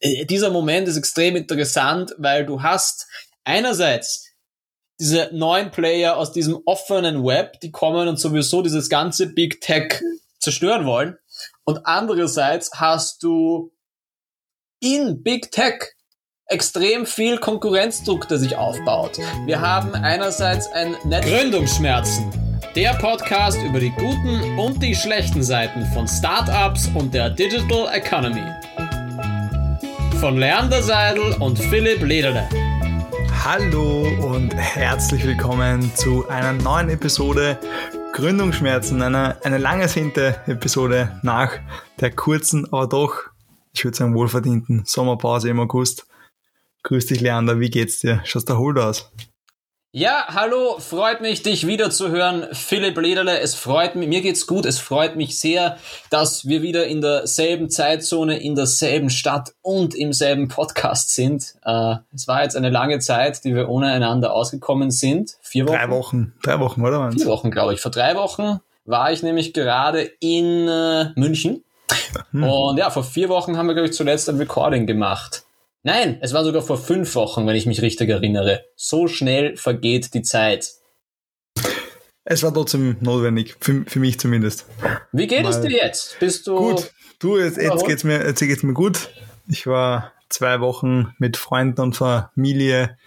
äh, dieser Moment ist extrem interessant, weil du hast einerseits diese neuen Player aus diesem offenen Web, die kommen und sowieso dieses ganze Big Tech zerstören wollen. Und andererseits hast du in Big Tech extrem viel Konkurrenzdruck, der sich aufbaut. Wir haben einerseits ein Netz Gründungsschmerzen. Der Podcast über die guten und die schlechten Seiten von Startups und der Digital Economy. Von Leander Seidel und Philipp Lederle. Hallo und herzlich willkommen zu einer neuen Episode Gründungsschmerzen, eine, eine lang ersehnte Episode nach der kurzen, aber doch, ich würde sagen, wohlverdienten Sommerpause im August. Grüß dich, Leander, wie geht's dir? Schaust du erholt aus? Ja, hallo, freut mich, dich wieder zu hören, Philipp Lederle. Es freut mich, mir geht's gut, es freut mich sehr, dass wir wieder in derselben Zeitzone, in derselben Stadt und im selben Podcast sind. Äh, es war jetzt eine lange Zeit, die wir ohne einander ausgekommen sind. Vier Wochen? Drei Wochen, drei Wochen, oder? Vier Wochen, glaube ich. Vor drei Wochen war ich nämlich gerade in äh, München. Hm. Und ja, vor vier Wochen haben wir, glaube ich, zuletzt ein Recording gemacht. Nein, es war sogar vor fünf Wochen, wenn ich mich richtig erinnere. So schnell vergeht die Zeit. Es war trotzdem notwendig, für, für mich zumindest. Wie geht Mal es dir jetzt? Bist du. Gut, du, jetzt, jetzt geht's mir, jetzt geht's mir gut. Ich war zwei Wochen mit Freunden und Familie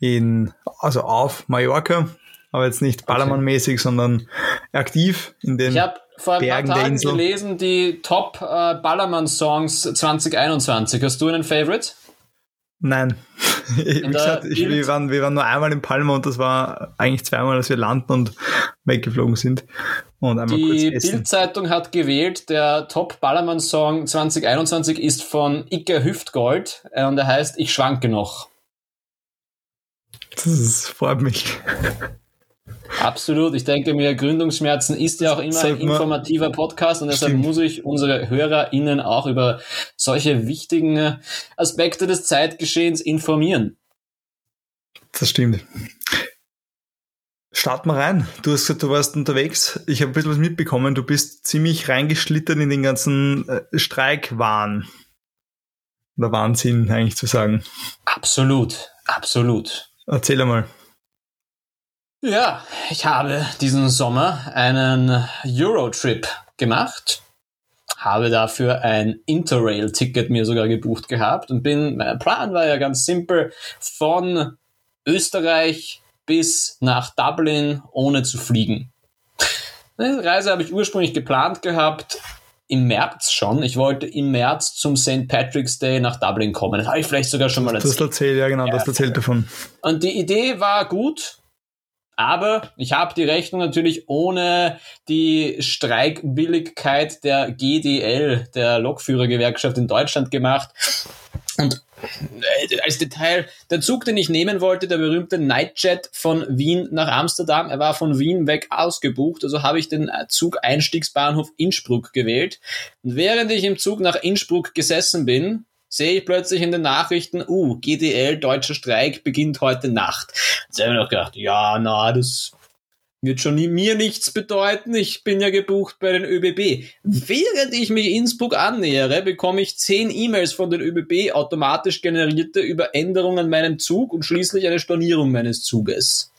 in, also auf Mallorca, aber jetzt nicht Ballermann-mäßig, sondern aktiv in den ich hab vor ein Bergen paar Tagen gelesen, die Top äh, Ballermann-Songs 2021. Hast du einen Favorite? Nein. Wie gesagt, ich, wir, waren, wir waren nur einmal in Palma und das war eigentlich zweimal, dass wir landen und weggeflogen sind. Und einmal Die Bildzeitung hat gewählt, der Top-Ballermann-Song 2021 ist von Icke Hüftgold äh, und er heißt Ich schwanke noch. Das ist, freut mich. Absolut. Ich denke mir, Gründungsschmerzen ist ja auch immer ein informativer Podcast und deshalb Stimmt. muss ich unsere HörerInnen auch über solche wichtigen Aspekte des Zeitgeschehens informieren. Das stimmt. Start mal rein. Du hast gesagt, du warst unterwegs. Ich habe ein bisschen was mitbekommen. Du bist ziemlich reingeschlittert in den ganzen äh, Streikwahn. Oder Wahnsinn, eigentlich zu sagen. Absolut, absolut. Erzähl einmal. Ja, ich habe diesen Sommer einen Eurotrip gemacht, habe dafür ein Interrail-Ticket mir sogar gebucht gehabt und bin, mein Plan war ja ganz simpel, von Österreich bis nach Dublin ohne zu fliegen. Die Reise habe ich ursprünglich geplant gehabt, im März schon. Ich wollte im März zum St. Patrick's Day nach Dublin kommen. Das habe ich vielleicht sogar schon mal erzählt. Du hast erzählt, ja genau, ja, das erzählt davon. Und die Idee war gut. Aber ich habe die Rechnung natürlich ohne die Streikwilligkeit der GDL, der Lokführergewerkschaft in Deutschland gemacht. Und äh, als Detail, der Zug, den ich nehmen wollte, der berühmte Nightjet von Wien nach Amsterdam, er war von Wien weg ausgebucht, also habe ich den Zug-Einstiegsbahnhof Innsbruck gewählt. Und während ich im Zug nach Innsbruck gesessen bin, sehe ich plötzlich in den Nachrichten, uh, GDL, deutscher Streik beginnt heute Nacht. Jetzt habe ich noch gedacht, ja, na, das wird schon mir nichts bedeuten. Ich bin ja gebucht bei den ÖBB. Während ich mich Innsbruck annähere, bekomme ich zehn E-Mails von den ÖBB automatisch generierte über Änderungen an meinem Zug und schließlich eine Stornierung meines Zuges.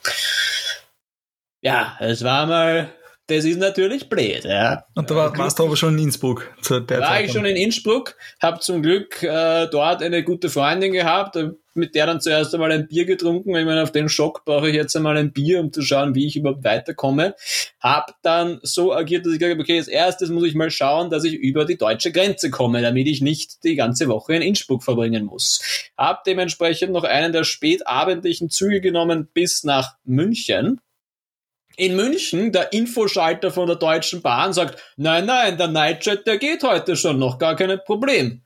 Ja, es war mal das ist natürlich blöd, ja. Und da war, warst du aber schon in Innsbruck zur der War Zeit ich schon in Innsbruck, habe zum Glück äh, dort eine gute Freundin gehabt, äh, mit der dann zuerst einmal ein Bier getrunken. Ich meine, auf den Schock brauche ich jetzt einmal ein Bier, um zu schauen, wie ich überhaupt weiterkomme. Hab dann so agiert, dass ich gesagt habe, okay, als erstes muss ich mal schauen, dass ich über die deutsche Grenze komme, damit ich nicht die ganze Woche in Innsbruck verbringen muss. Hab dementsprechend noch einen der spätabendlichen Züge genommen bis nach München in München, der Infoschalter von der Deutschen Bahn sagt, nein, nein, der Nightjet, der geht heute schon noch, gar kein Problem.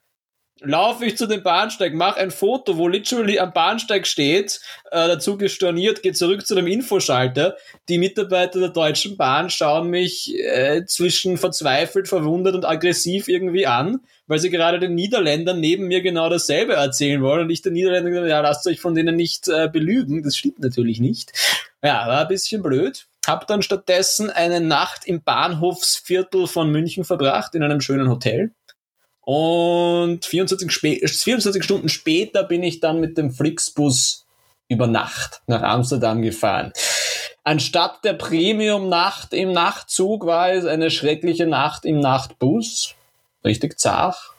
Laufe ich zu dem Bahnsteig, mache ein Foto, wo literally am Bahnsteig steht, äh, der Zug ist storniert, gehe zurück zu dem Infoschalter. Die Mitarbeiter der Deutschen Bahn schauen mich äh, zwischen verzweifelt, verwundert und aggressiv irgendwie an, weil sie gerade den Niederländern neben mir genau dasselbe erzählen wollen und ich den Niederländern ja, lasst euch von denen nicht äh, belügen. Das stimmt natürlich nicht. Ja, war ein bisschen blöd. Hab dann stattdessen eine Nacht im Bahnhofsviertel von München verbracht, in einem schönen Hotel. Und 24, 24 Stunden später bin ich dann mit dem Flixbus über Nacht nach Amsterdam gefahren. Anstatt der Premium-Nacht im Nachtzug war es eine schreckliche Nacht im Nachtbus. Richtig zart.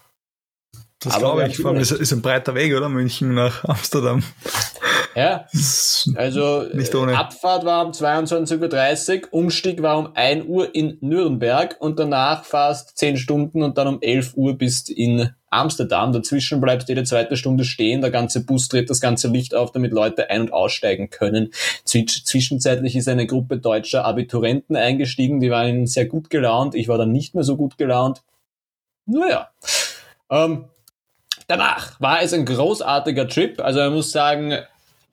Das glaube ich. Vor allem ist, ist ein breiter Weg, oder? München nach Amsterdam. Ja, also nicht ohne. Abfahrt war um 22.30 Uhr, Umstieg war um 1 Uhr in Nürnberg und danach fast 10 Stunden und dann um 11 Uhr bist in Amsterdam. Dazwischen bleibst jede zweite Stunde stehen, der ganze Bus dreht das ganze Licht auf, damit Leute ein- und aussteigen können. Zwischenzeitlich ist eine Gruppe deutscher Abiturienten eingestiegen, die waren sehr gut gelaunt, ich war dann nicht mehr so gut gelaunt. Naja. Ähm, danach war es ein großartiger Trip. Also man muss sagen,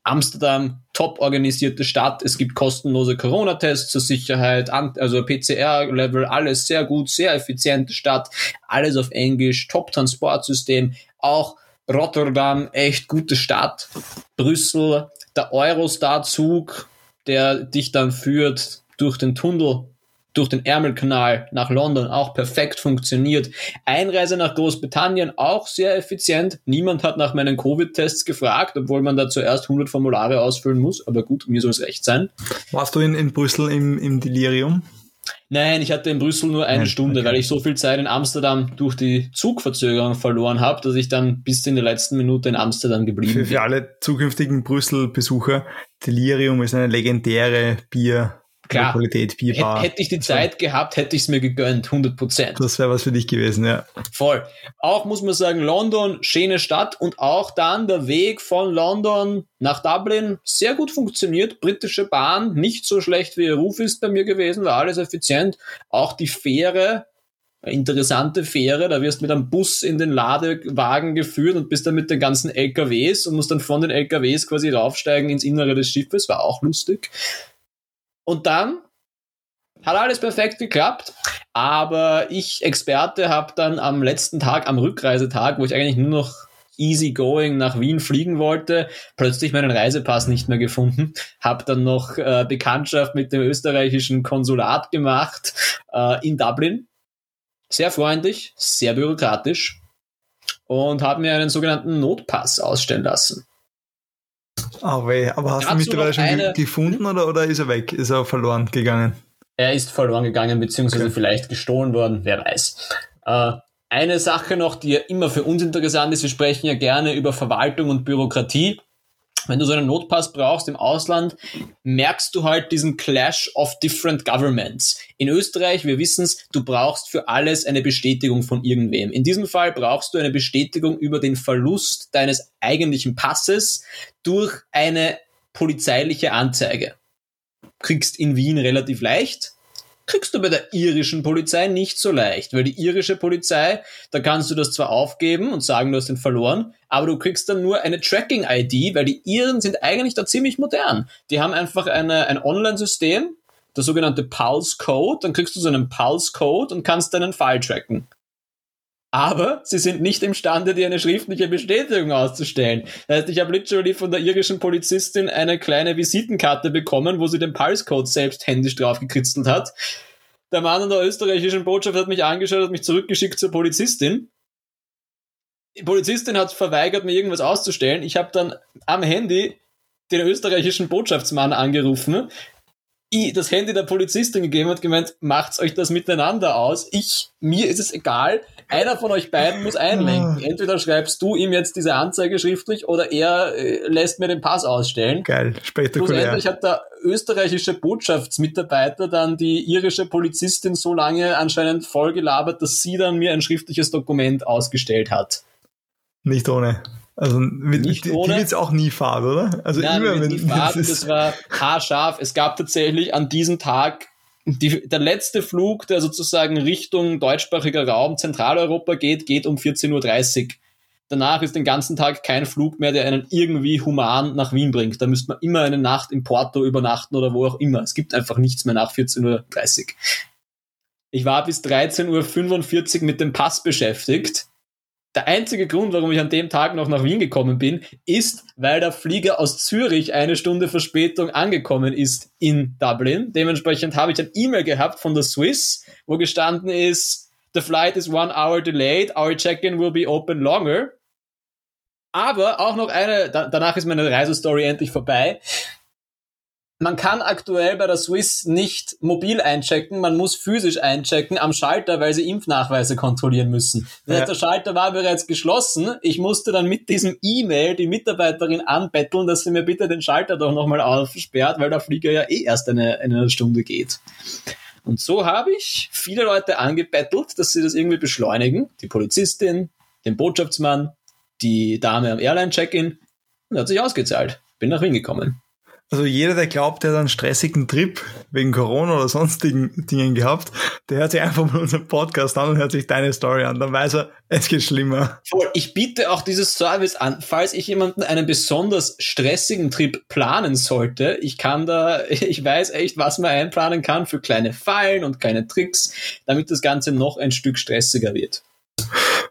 Amsterdam, top organisierte Stadt. Es gibt kostenlose Corona-Tests zur Sicherheit, also PCR-Level, alles sehr gut, sehr effiziente Stadt, alles auf Englisch, Top-Transportsystem. Auch Rotterdam, echt gute Stadt. Brüssel, der Eurostar-Zug, der dich dann führt durch den Tunnel durch den Ärmelkanal nach London auch perfekt funktioniert. Einreise nach Großbritannien auch sehr effizient. Niemand hat nach meinen Covid-Tests gefragt, obwohl man da zuerst 100 Formulare ausfüllen muss. Aber gut, mir soll es recht sein. Warst du in, in Brüssel im, im Delirium? Nein, ich hatte in Brüssel nur eine Nein, Stunde, okay. weil ich so viel Zeit in Amsterdam durch die Zugverzögerung verloren habe, dass ich dann bis in der letzten Minute in Amsterdam geblieben für, bin. Für alle zukünftigen Brüssel-Besucher, Delirium ist eine legendäre Bier- Klar, Qualität, Bierbar. Hätte ich die Zeit gehabt, hätte ich es mir gegönnt, 100 Prozent. Das wäre was für dich gewesen, ja. Voll. Auch muss man sagen, London, schöne Stadt und auch dann der Weg von London nach Dublin sehr gut funktioniert. Britische Bahn, nicht so schlecht wie ihr Ruf ist bei mir gewesen, war alles effizient. Auch die Fähre, interessante Fähre, da wirst du mit einem Bus in den Ladewagen geführt und bist dann mit den ganzen LKWs und musst dann von den LKWs quasi raufsteigen ins Innere des Schiffes, war auch lustig. Und dann hat alles perfekt geklappt. Aber ich, Experte, habe dann am letzten Tag, am Rückreisetag, wo ich eigentlich nur noch easy going nach Wien fliegen wollte, plötzlich meinen Reisepass nicht mehr gefunden. Habe dann noch äh, Bekanntschaft mit dem österreichischen Konsulat gemacht äh, in Dublin. Sehr freundlich, sehr bürokratisch und habe mir einen sogenannten Notpass ausstellen lassen. Oh weh, aber hast Dazu du mittlerweile schon eine, gefunden oder, oder ist er weg? Ist er verloren gegangen? Er ist verloren gegangen, beziehungsweise okay. vielleicht gestohlen worden, wer weiß. Äh, eine Sache noch, die ja immer für uns interessant ist, wir sprechen ja gerne über Verwaltung und Bürokratie wenn du so einen Notpass brauchst im Ausland, merkst du halt diesen Clash of different governments. In Österreich, wir wissen es, du brauchst für alles eine Bestätigung von irgendwem. In diesem Fall brauchst du eine Bestätigung über den Verlust deines eigentlichen Passes durch eine polizeiliche Anzeige. Kriegst in Wien relativ leicht, kriegst du bei der irischen Polizei nicht so leicht, weil die irische Polizei, da kannst du das zwar aufgeben und sagen, du hast ihn verloren, aber du kriegst dann nur eine Tracking-ID, weil die Iren sind eigentlich da ziemlich modern. Die haben einfach eine, ein Online-System, der sogenannte Pulse Code, dann kriegst du so einen Pulse Code und kannst deinen Fall tracken. Aber sie sind nicht imstande, dir eine schriftliche Bestätigung auszustellen. Das heißt, ich habe literally von der irischen Polizistin eine kleine Visitenkarte bekommen, wo sie den Pulse-Code selbst händisch draufgekritzelt hat. Der Mann an der österreichischen Botschaft hat mich angeschaut, hat mich zurückgeschickt zur Polizistin. Die Polizistin hat verweigert, mir irgendwas auszustellen. Ich habe dann am Handy den österreichischen Botschaftsmann angerufen, ich das Handy der Polizistin gegeben und gemeint, macht's euch das miteinander aus. Ich, mir ist es egal. Einer von euch beiden muss einlenken. Ah. Entweder schreibst du ihm jetzt diese Anzeige schriftlich oder er äh, lässt mir den Pass ausstellen. Geil, spektakulär. Schlussendlich hat der österreichische Botschaftsmitarbeiter dann die irische Polizistin so lange anscheinend vollgelabert, dass sie dann mir ein schriftliches Dokument ausgestellt hat. Nicht ohne. Also mit, nicht die, ohne. die wird's auch nie fahren, oder? Also Nein, immer wenn nie fahren, das war haarscharf. Es gab tatsächlich an diesem Tag die, der letzte Flug, der sozusagen Richtung deutschsprachiger Raum Zentraleuropa geht, geht um 14.30 Uhr. Danach ist den ganzen Tag kein Flug mehr, der einen irgendwie human nach Wien bringt. Da müsste man immer eine Nacht in Porto übernachten oder wo auch immer. Es gibt einfach nichts mehr nach 14.30 Uhr. Ich war bis 13.45 Uhr mit dem Pass beschäftigt der einzige Grund, warum ich an dem Tag noch nach Wien gekommen bin, ist, weil der Flieger aus Zürich eine Stunde Verspätung angekommen ist in Dublin. Dementsprechend habe ich ein E-Mail gehabt von der Swiss, wo gestanden ist, the flight is one hour delayed, our check-in will be open longer. Aber auch noch eine, da, danach ist meine Reisestory endlich vorbei. Man kann aktuell bei der Swiss nicht mobil einchecken, man muss physisch einchecken am Schalter, weil sie Impfnachweise kontrollieren müssen. Das heißt, der Schalter war bereits geschlossen. Ich musste dann mit diesem E-Mail die Mitarbeiterin anbetteln, dass sie mir bitte den Schalter doch nochmal aufsperrt, weil der Flieger ja eh erst eine, eine Stunde geht. Und so habe ich viele Leute angebettelt, dass sie das irgendwie beschleunigen. Die Polizistin, den Botschaftsmann, die Dame am Airline-Check-In. Und hat sich ausgezahlt. Bin nach Wien gekommen. Also jeder, der glaubt, der hat einen stressigen Trip wegen Corona oder sonstigen Dingen gehabt, der hört sich einfach mal unseren Podcast an und hört sich deine Story an. Dann weiß er, es geht schlimmer. Voll. Ich biete auch dieses Service an, falls ich jemanden einen besonders stressigen Trip planen sollte. Ich kann da, ich weiß echt, was man einplanen kann für kleine Fallen und kleine Tricks, damit das Ganze noch ein Stück stressiger wird.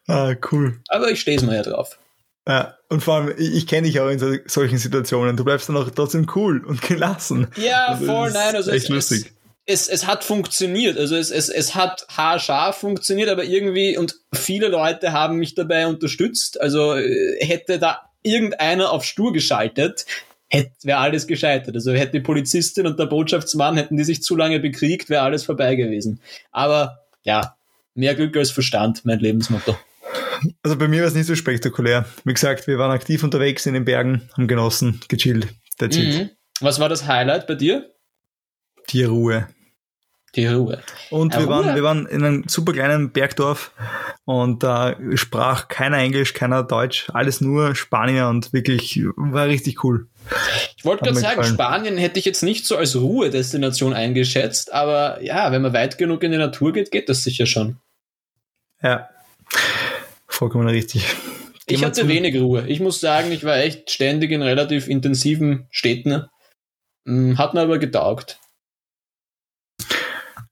Ah, cool. Aber ich stehe es mal ja drauf. Ja, und vor allem, ich, ich kenne dich auch in so, solchen Situationen. Du bleibst dann auch trotzdem cool und gelassen. Ja, Also, voll, nein, also echt es, lustig. Es, es, es hat funktioniert. Also es, es, es hat haarscharf funktioniert, aber irgendwie, und viele Leute haben mich dabei unterstützt. Also äh, hätte da irgendeiner auf Stur geschaltet, hätte wäre alles gescheitert. Also hätte die Polizistin und der Botschaftsmann, hätten die sich zu lange bekriegt, wäre alles vorbei gewesen. Aber ja, mehr Glück als Verstand, mein Lebensmotto. Also bei mir war es nicht so spektakulär. Wie gesagt, wir waren aktiv unterwegs in den Bergen, haben genossen, gechillt. That's it. Mhm. Was war das Highlight bei dir? Die Ruhe. Die Ruhe. Und wir waren, Ruhe. wir waren in einem super kleinen Bergdorf und da sprach keiner Englisch, keiner Deutsch, alles nur Spanier und wirklich war richtig cool. Ich wollte gerade sagen, gefallen. Spanien hätte ich jetzt nicht so als Ruhedestination eingeschätzt, aber ja, wenn man weit genug in die Natur geht, geht das sicher schon. Ja, vollkommen richtig. Gehen Ich hatte zu- wenig Ruhe. Ich muss sagen, ich war echt ständig in relativ intensiven Städten. Hm, Hat mir aber getaugt.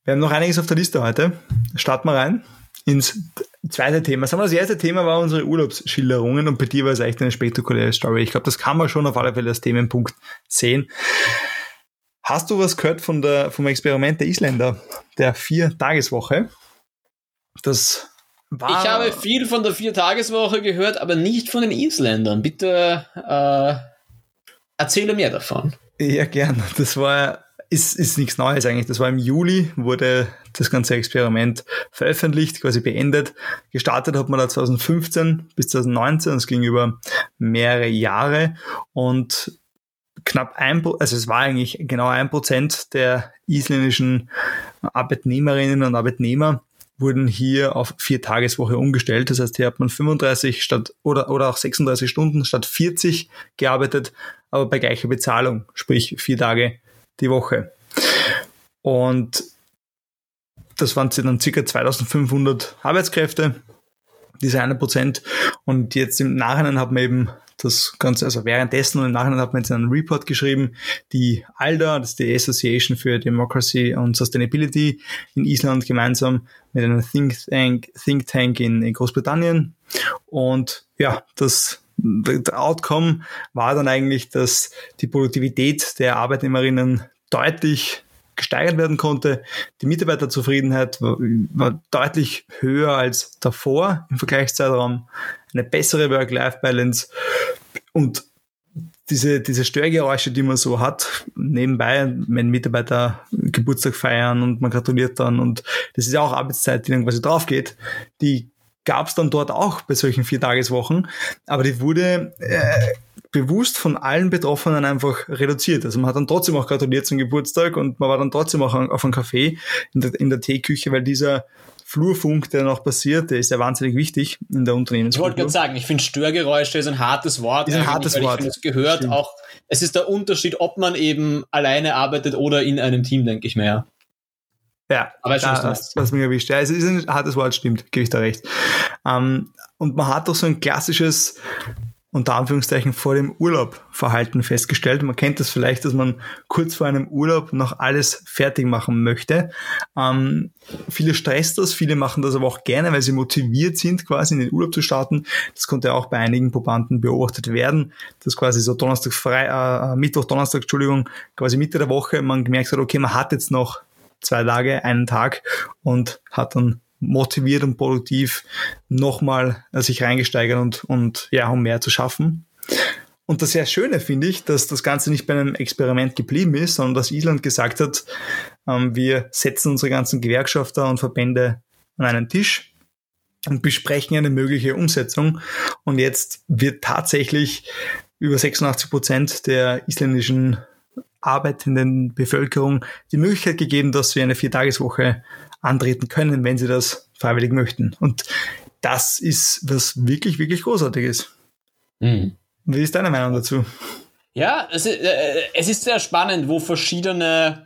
Wir haben noch einiges auf der Liste heute. Starten wir rein ins zweite Thema. Sagen wir, das erste Thema war unsere Urlaubsschilderungen und bei dir war es echt eine spektakuläre Story. Ich glaube, das kann man schon auf alle Fälle als Themenpunkt sehen. Hast du was gehört von der, vom Experiment der Isländer, der Vier-Tageswoche? Das war. Ich habe viel von der Viertageswoche gehört, aber nicht von den Isländern. Bitte äh, erzähle mehr davon. Ja, gern. Das war, ist, ist nichts Neues eigentlich. Das war im Juli, wurde das ganze Experiment veröffentlicht, quasi beendet. Gestartet hat man da 2015 bis 2019. Es ging über mehrere Jahre und knapp ein, also es war eigentlich genau ein Prozent der isländischen Arbeitnehmerinnen und Arbeitnehmer wurden hier auf vier Tageswoche umgestellt. Das heißt, hier hat man 35 statt oder, oder auch 36 Stunden statt 40 gearbeitet, aber bei gleicher Bezahlung, sprich vier Tage die Woche. Und das waren dann circa 2500 Arbeitskräfte, diese eine Prozent. Und jetzt im Nachhinein hat man eben das Ganze, also währenddessen und im Nachhinein hat man jetzt einen Report geschrieben, die ALDA, das ist die Association for Democracy and Sustainability in Island gemeinsam mit einem Think Tank, Think Tank in, in Großbritannien. Und ja, das der Outcome war dann eigentlich, dass die Produktivität der Arbeitnehmerinnen deutlich gesteigert werden konnte. Die Mitarbeiterzufriedenheit war, war deutlich höher als davor im Vergleichszeitraum. Eine bessere Work-Life-Balance und diese, diese Störgeräusche, die man so hat, nebenbei, wenn Mitarbeiter Geburtstag feiern und man gratuliert dann und das ist ja auch Arbeitszeit, die dann quasi drauf geht, die gab es dann dort auch bei solchen Viertageswochen, aber die wurde äh, bewusst von allen Betroffenen einfach reduziert. Also man hat dann trotzdem auch gratuliert zum Geburtstag und man war dann trotzdem auch auf einem Café in der, in der Teeküche, weil dieser Flurfunk, der noch passiert, der ist ja wahnsinnig wichtig in der Ich wollte gerade sagen, ich finde Störgeräusche ist ein hartes Wort. Ist ein hartes weil ich Wort. finde, Es gehört Stimmt. auch, es ist der Unterschied, ob man eben alleine arbeitet oder in einem Team, denke ich mir. ja. Aber da, was, was mich erwischt. Ja, es ist ein hartes Wort, stimmt, gebe ich da recht. Ähm, und man hat doch so ein klassisches, unter Anführungszeichen, vor dem Urlaub Verhalten festgestellt. Man kennt das vielleicht, dass man kurz vor einem Urlaub noch alles fertig machen möchte. Ähm, viele stresst das, viele machen das aber auch gerne, weil sie motiviert sind, quasi in den Urlaub zu starten. Das konnte auch bei einigen Probanden beobachtet werden, dass quasi so Donnerstag frei, äh, Mittwoch, Donnerstag, Entschuldigung, quasi Mitte der Woche man gemerkt hat, okay, man hat jetzt noch zwei Tage, einen Tag und hat dann motiviert und produktiv nochmal äh, sich reingesteigert und, und ja, um mehr zu schaffen. Und das sehr Schöne finde ich, dass das Ganze nicht bei einem Experiment geblieben ist, sondern dass Island gesagt hat, ähm, wir setzen unsere ganzen Gewerkschafter und Verbände an einen Tisch und besprechen eine mögliche Umsetzung. Und jetzt wird tatsächlich über 86 Prozent der isländischen arbeitenden Bevölkerung die Möglichkeit gegeben, dass sie eine Viertageswoche antreten können, wenn sie das freiwillig möchten. Und das ist was wirklich, wirklich Großartiges. Mhm. Wie ist deine Meinung dazu? Ja, es ist, äh, es ist sehr spannend, wo verschiedene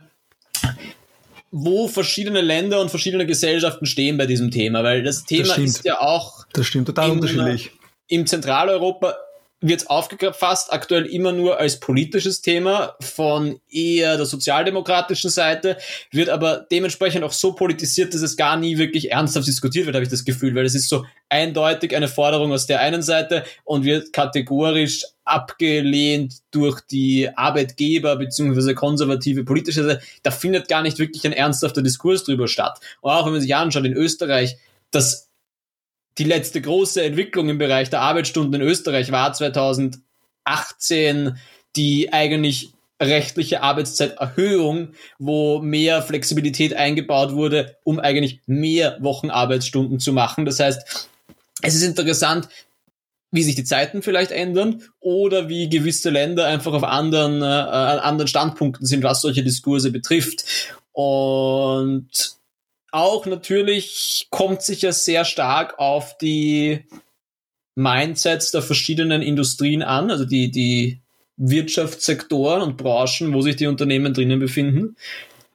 wo verschiedene Länder und verschiedene Gesellschaften stehen bei diesem Thema, weil das Thema das ist ja auch das stimmt total in, unterschiedlich. Im Zentraleuropa wird aufgefasst aktuell immer nur als politisches Thema von eher der sozialdemokratischen Seite, wird aber dementsprechend auch so politisiert, dass es gar nie wirklich ernsthaft diskutiert wird, habe ich das Gefühl, weil es ist so eindeutig eine Forderung aus der einen Seite und wird kategorisch abgelehnt durch die Arbeitgeber beziehungsweise konservative politische Seite. Da findet gar nicht wirklich ein ernsthafter Diskurs drüber statt. Und auch wenn man sich anschaut in Österreich, das die letzte große Entwicklung im Bereich der Arbeitsstunden in Österreich war 2018 die eigentlich rechtliche Arbeitszeiterhöhung, wo mehr Flexibilität eingebaut wurde, um eigentlich mehr Wochenarbeitsstunden zu machen. Das heißt, es ist interessant, wie sich die Zeiten vielleicht ändern oder wie gewisse Länder einfach auf anderen, äh, anderen Standpunkten sind, was solche Diskurse betrifft. Und auch natürlich kommt sich ja sehr stark auf die Mindsets der verschiedenen Industrien an, also die, die Wirtschaftssektoren und Branchen, wo sich die Unternehmen drinnen befinden.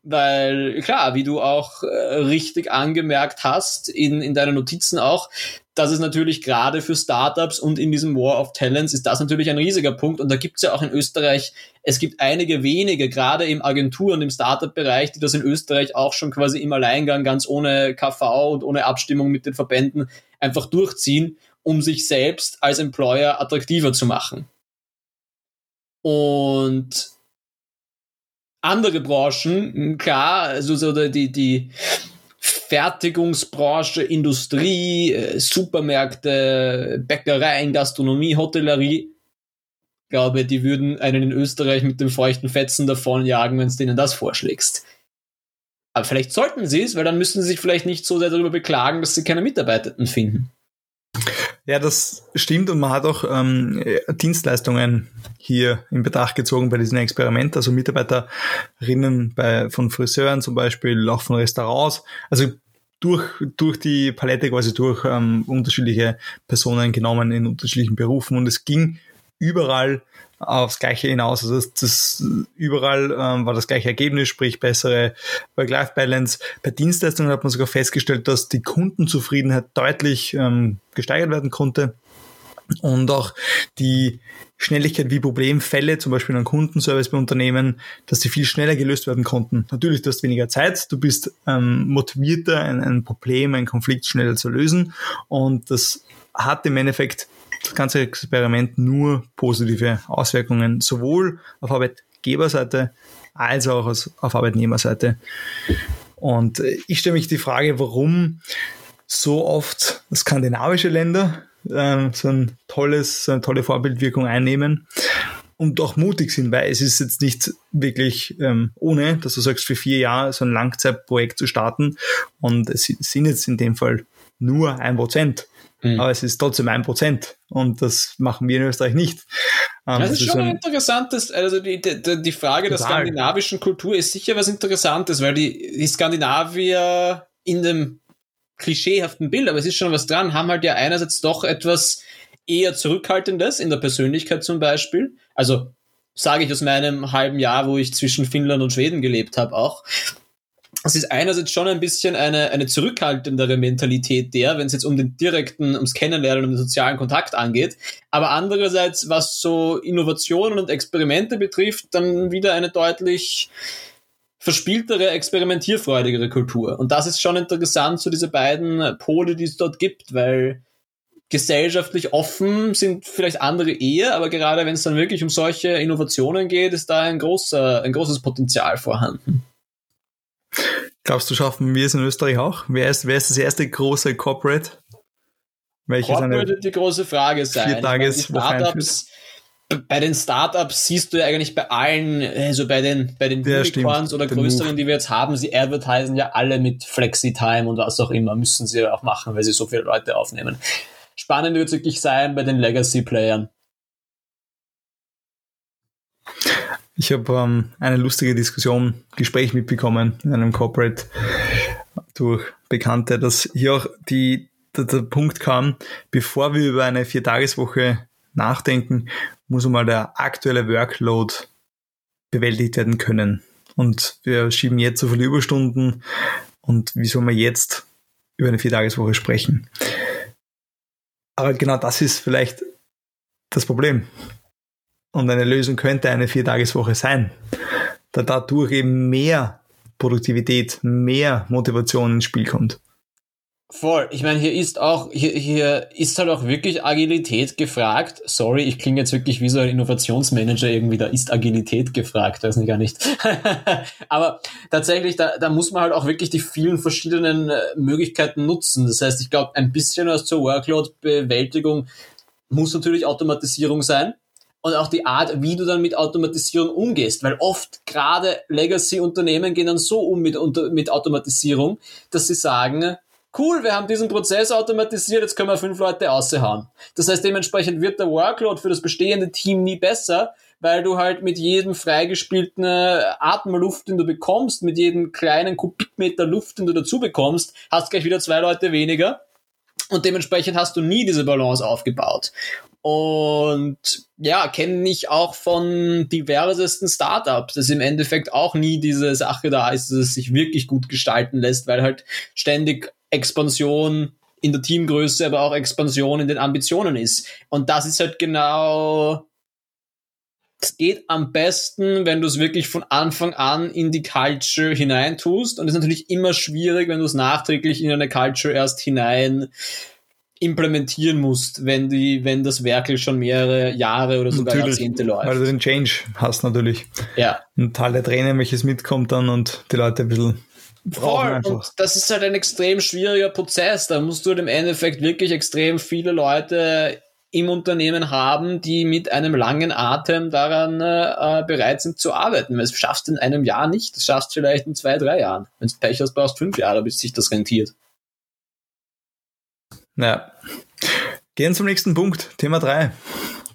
Weil, klar, wie du auch äh, richtig angemerkt hast, in, in deinen Notizen auch, das ist natürlich gerade für Startups und in diesem War of Talents ist das natürlich ein riesiger Punkt. Und da gibt es ja auch in Österreich, es gibt einige wenige, gerade im Agentur- und im Startup-Bereich, die das in Österreich auch schon quasi im Alleingang, ganz ohne KV und ohne Abstimmung mit den Verbänden einfach durchziehen, um sich selbst als Employer attraktiver zu machen. Und andere Branchen, klar, also so die, die, Fertigungsbranche, Industrie, äh, Supermärkte, Bäckereien, Gastronomie, Hotellerie. Ich glaube, die würden einen in Österreich mit dem feuchten Fetzen davonjagen, wenn du denen das vorschlägst. Aber vielleicht sollten sie es, weil dann müssen sie sich vielleicht nicht so sehr darüber beklagen, dass sie keine Mitarbeitenden finden. Ja, das stimmt und man hat auch ähm, Dienstleistungen hier in Betracht gezogen bei diesem Experiment, also Mitarbeiterinnen bei, von Friseuren zum Beispiel, auch von Restaurants, also durch, durch die Palette quasi durch ähm, unterschiedliche Personen genommen in unterschiedlichen Berufen. Und es ging überall aufs Gleiche hinaus. Also das, das überall ähm, war das gleiche Ergebnis, sprich bessere Work-Life-Balance. Bei Dienstleistungen hat man sogar festgestellt, dass die Kundenzufriedenheit deutlich ähm, gesteigert werden konnte und auch die Schnelligkeit wie Problemfälle, zum Beispiel in einem Kundenservice bei Unternehmen, dass die viel schneller gelöst werden konnten. Natürlich, du hast weniger Zeit, du bist ähm, motivierter, ein, ein Problem, ein Konflikt schneller zu lösen und das hat im Endeffekt das ganze Experiment nur positive Auswirkungen, sowohl auf Arbeitgeberseite als auch auf Arbeitnehmerseite. Und äh, ich stelle mich die Frage, warum so oft skandinavische Länder ähm, so ein tolles, so eine tolle Vorbildwirkung einnehmen und auch mutig sind, weil es ist jetzt nicht wirklich ähm, ohne, dass du sagst, für vier Jahre so ein Langzeitprojekt zu starten und es sind jetzt in dem Fall nur ein Prozent Mhm. Aber es ist trotzdem ein Prozent und das machen wir in Österreich nicht. Ähm, das, das, ist schon ein interessantes, also die, die, die Frage total. der skandinavischen Kultur ist sicher was Interessantes, weil die, die Skandinavier in dem klischeehaften Bild, aber es ist schon was dran, haben halt ja einerseits doch etwas eher Zurückhaltendes in der Persönlichkeit zum Beispiel. Also sage ich aus meinem halben Jahr, wo ich zwischen Finnland und Schweden gelebt habe, auch es ist einerseits schon ein bisschen eine, eine zurückhaltendere Mentalität der, wenn es jetzt um den direkten, ums Kennenlernen, um den sozialen Kontakt angeht. Aber andererseits, was so Innovationen und Experimente betrifft, dann wieder eine deutlich verspieltere, experimentierfreudigere Kultur. Und das ist schon interessant, so diese beiden Pole, die es dort gibt, weil gesellschaftlich offen sind vielleicht andere eher, aber gerade wenn es dann wirklich um solche Innovationen geht, ist da ein großer, ein großes Potenzial vorhanden. Glaubst du, schaffen wir es in Österreich auch? Wer ist, wer ist das erste große Corporate? Welches Corporate wird die große Frage sein. Vier Tages Startups, bei den Startups siehst du ja eigentlich bei allen, also bei den, bei den Ja, Unicorns oder Den größeren, Move. die wir jetzt haben, sie advertisen ja alle mit Flexi-Time und was auch immer, müssen sie ja auch machen, weil sie so viele Leute aufnehmen. Spannend wird es wirklich sein bei den Legacy-Playern. Ich habe ähm, eine lustige Diskussion, Gespräch mitbekommen in einem Corporate durch Bekannte, dass hier auch die, der, der Punkt kam, bevor wir über eine Viertageswoche nachdenken, muss einmal der aktuelle Workload bewältigt werden können. Und wir schieben jetzt so viele Überstunden und wie soll man jetzt über eine Viertageswoche sprechen? Aber genau das ist vielleicht das Problem. Und eine Lösung könnte eine Viertageswoche sein, da dadurch eben mehr Produktivität, mehr Motivation ins Spiel kommt. Voll. Ich meine, hier ist auch, hier, hier ist halt auch wirklich Agilität gefragt. Sorry, ich klinge jetzt wirklich wie so ein Innovationsmanager irgendwie, da ist Agilität gefragt, weiß ich gar nicht. Aber tatsächlich, da, da muss man halt auch wirklich die vielen verschiedenen äh, Möglichkeiten nutzen. Das heißt, ich glaube, ein bisschen was zur Workload-Bewältigung muss natürlich Automatisierung sein. Und auch die Art, wie du dann mit Automatisierung umgehst. Weil oft gerade Legacy-Unternehmen gehen dann so um mit, unter- mit Automatisierung, dass sie sagen, cool, wir haben diesen Prozess automatisiert, jetzt können wir fünf Leute aushauen. Das heißt, dementsprechend wird der Workload für das bestehende Team nie besser, weil du halt mit jedem freigespielten äh, Atemluft, den du bekommst, mit jedem kleinen Kubikmeter Luft, den du dazu bekommst, hast gleich wieder zwei Leute weniger. Und dementsprechend hast du nie diese Balance aufgebaut. Und ja, kenne ich auch von diversesten Startups, dass im Endeffekt auch nie diese Sache da ist, dass es sich wirklich gut gestalten lässt, weil halt ständig Expansion in der Teamgröße, aber auch Expansion in den Ambitionen ist. Und das ist halt genau, es geht am besten, wenn du es wirklich von Anfang an in die Culture hineintust. Und es ist natürlich immer schwierig, wenn du es nachträglich in eine Culture erst hinein implementieren musst, wenn die, wenn das Werkel schon mehrere Jahre oder sogar Natürlich, Jahrzehnte läuft. Weil du den Change hast natürlich. ja. Ein Teil der Tränen, welches mitkommt dann und die Leute ein bisschen Voll. Und das ist halt ein extrem schwieriger Prozess. Da musst du halt im Endeffekt wirklich extrem viele Leute im Unternehmen haben, die mit einem langen Atem daran äh, bereit sind zu arbeiten. Weil Das schaffst in einem Jahr nicht. Das schaffst vielleicht in zwei, drei Jahren. Wenn du Pech hast, brauchst du fünf Jahre, bis sich das rentiert. Ja. Gehen zum nächsten Punkt. Thema 3.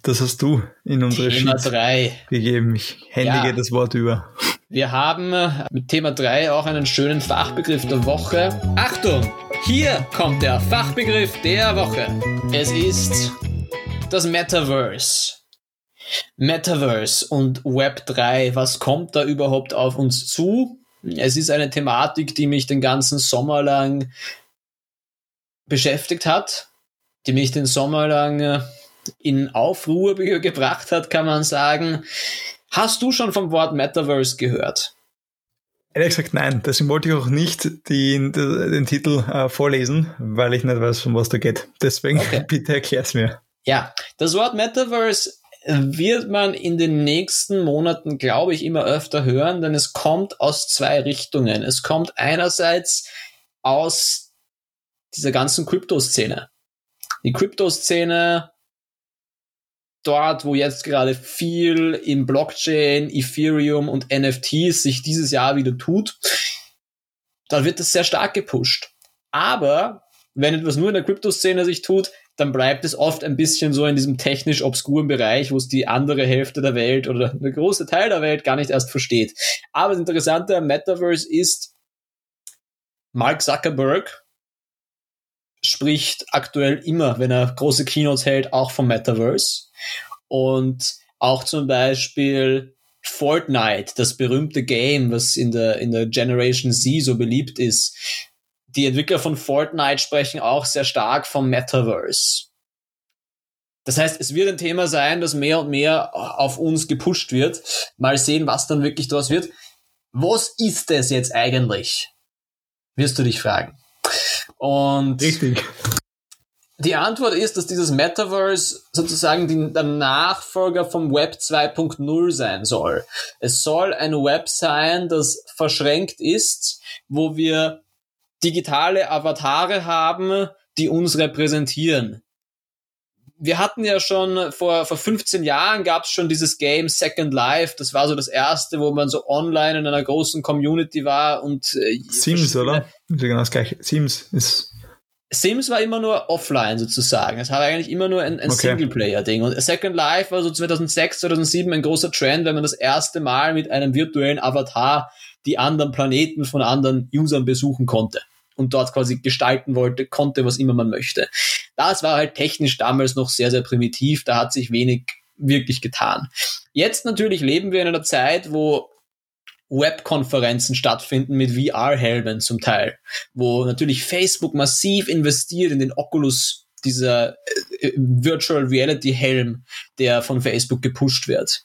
Das hast du in unsere Thema Sheets drei. gegeben. Ich händige Ja. das Wort über. Wir haben äh, mit Thema 3 auch einen schönen Fachbegriff der Woche. Achtung! Hier kommt der Fachbegriff der Woche. Es ist das Metaverse. Metaverse und Web 3, was kommt da überhaupt auf uns zu? Es ist eine Thematik, die mich den ganzen Sommer lang beschäftigt hat, die mich den Sommer lang äh, in Aufruhr ge- gebracht hat, kann man sagen. Hast du schon vom Wort Metaverse gehört? Ehrlich gesagt, nein. Deswegen wollte ich auch nicht den, den Titel äh, vorlesen, weil ich nicht weiß, um was da geht. Deswegen Okay. bitte erklär's mir. Ja, das Wort Metaverse wird man in den nächsten Monaten, glaube ich, immer öfter hören, denn es kommt aus zwei Richtungen. Es kommt einerseits aus dieser ganzen Kryptoszene. Die Kryptoszene, dort, wo jetzt gerade viel im Blockchain, Ethereum und NFTs sich dieses Jahr wieder tut, da wird es sehr stark gepusht. Aber wenn etwas nur in der Kryptoszene sich tut, dann bleibt es oft ein bisschen so in diesem technisch obskuren Bereich, wo es die andere Hälfte der Welt oder eine große Teil der Welt gar nicht erst versteht. Aber das Interessante am Metaverse ist, Mark Zuckerberg spricht aktuell immer, wenn er große Keynotes hält, auch vom Metaverse. Und auch zum Beispiel Fortnite, das berühmte Game, was in der, in der Generation Z so beliebt ist. Die Entwickler von Fortnite sprechen auch sehr stark vom Metaverse. Das heißt, es wird ein Thema sein, das mehr und mehr auf uns gepusht wird. Mal sehen, was dann wirklich daraus wird. Was ist es jetzt eigentlich? Wirst du dich fragen. Und Richtig. Die Antwort ist, dass dieses Metaverse sozusagen die, der Nachfolger vom Web 2.0 sein soll. Es soll ein Web sein, das verschränkt ist, wo wir digitale Avatare haben, die uns repräsentieren. Wir hatten ja schon vor, vor 15 Jahren gab es schon dieses Game Second Life. Das war so das erste, wo man so online in einer großen Community war und äh, Sims, oder? Genau das gleiche. Sims ist Sims war immer nur offline sozusagen. Es war eigentlich immer nur ein, ein okay. Singleplayer-Ding. Und Second Life war so 2006, 2007 ein großer Trend, wenn man das erste Mal mit einem virtuellen Avatar die anderen Planeten von anderen Usern besuchen konnte und dort quasi gestalten wollte, konnte, was immer man möchte. Das war halt technisch damals noch sehr, sehr primitiv. Da hat sich wenig wirklich getan. Jetzt natürlich leben wir in einer Zeit, wo Webkonferenzen stattfinden mit VR-Helmen zum Teil, wo natürlich Facebook massiv investiert in den Oculus, dieser äh, äh, Virtual Reality Helm, der von Facebook gepusht wird.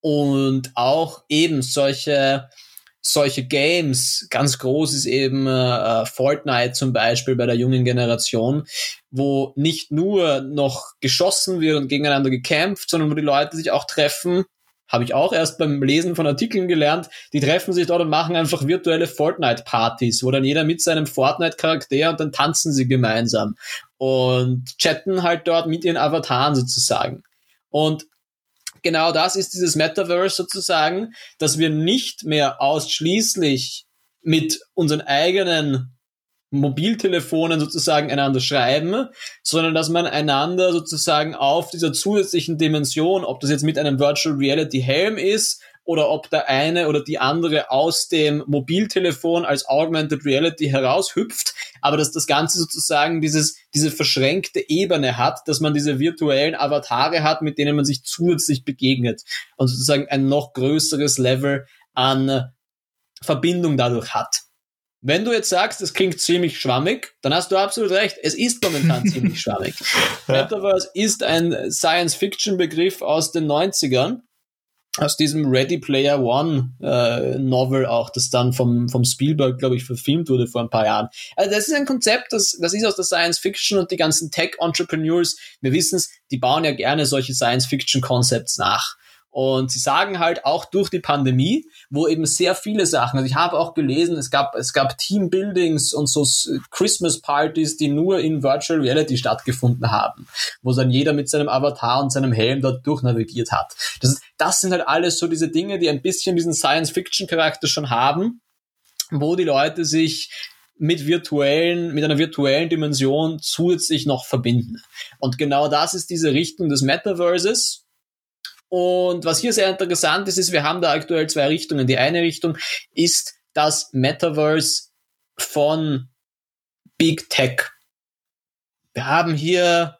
Und auch eben solche solche Games, ganz groß ist eben äh, Fortnite zum Beispiel bei der jungen Generation, wo nicht nur noch geschossen wird und gegeneinander gekämpft, sondern wo die Leute sich auch treffen habe ich auch erst beim Lesen von Artikeln gelernt. Die treffen sich dort und machen einfach virtuelle Fortnite-Partys, wo dann jeder mit seinem Fortnite-Charakter und dann tanzen sie gemeinsam und chatten halt dort mit ihren Avataren sozusagen. Und genau das ist dieses Metaverse sozusagen, dass wir nicht mehr ausschließlich mit unseren eigenen Mobiltelefonen sozusagen einander schreiben, sondern dass man einander sozusagen auf dieser zusätzlichen Dimension, ob das jetzt mit einem Virtual Reality Helm ist oder ob der eine oder die andere aus dem Mobiltelefon als Augmented Reality heraushüpft, aber dass das Ganze sozusagen dieses, diese verschränkte Ebene hat, dass man diese virtuellen Avatare hat, mit denen man sich zusätzlich begegnet und sozusagen ein noch größeres Level an Verbindung dadurch hat. Wenn du jetzt sagst, das klingt ziemlich schwammig, dann hast du absolut recht. Es ist momentan ziemlich schwammig. Metaverse ist ein Science-Fiction-Begriff aus den 90ern. Aus diesem Ready Player One äh, Novel auch, das dann vom, vom Spielberg, glaube ich, verfilmt wurde vor ein paar Jahren. Also das ist ein Konzept, das, das ist aus der Science Fiction und die ganzen Tech-Entrepreneurs, wir wissen es, die bauen ja gerne solche Science-Fiction-Concepts nach. Und sie sagen halt auch durch die Pandemie, wo eben sehr viele Sachen, also ich habe auch gelesen, es gab, es gab Teambuildings und so Christmas Partys, die nur in Virtual Reality stattgefunden haben, wo dann jeder mit seinem Avatar und seinem Helm dort durchnavigiert hat. Das, das sind halt alles so diese Dinge, die ein bisschen diesen Science-Fiction-Charakter schon haben, wo die Leute sich mit virtuellen, mit einer virtuellen Dimension zusätzlich noch verbinden. Und genau das ist diese Richtung des Metaverses, und was hier sehr interessant ist, ist, wir haben da aktuell zwei Richtungen. Die eine Richtung ist das Metaverse von Big Tech. Wir haben hier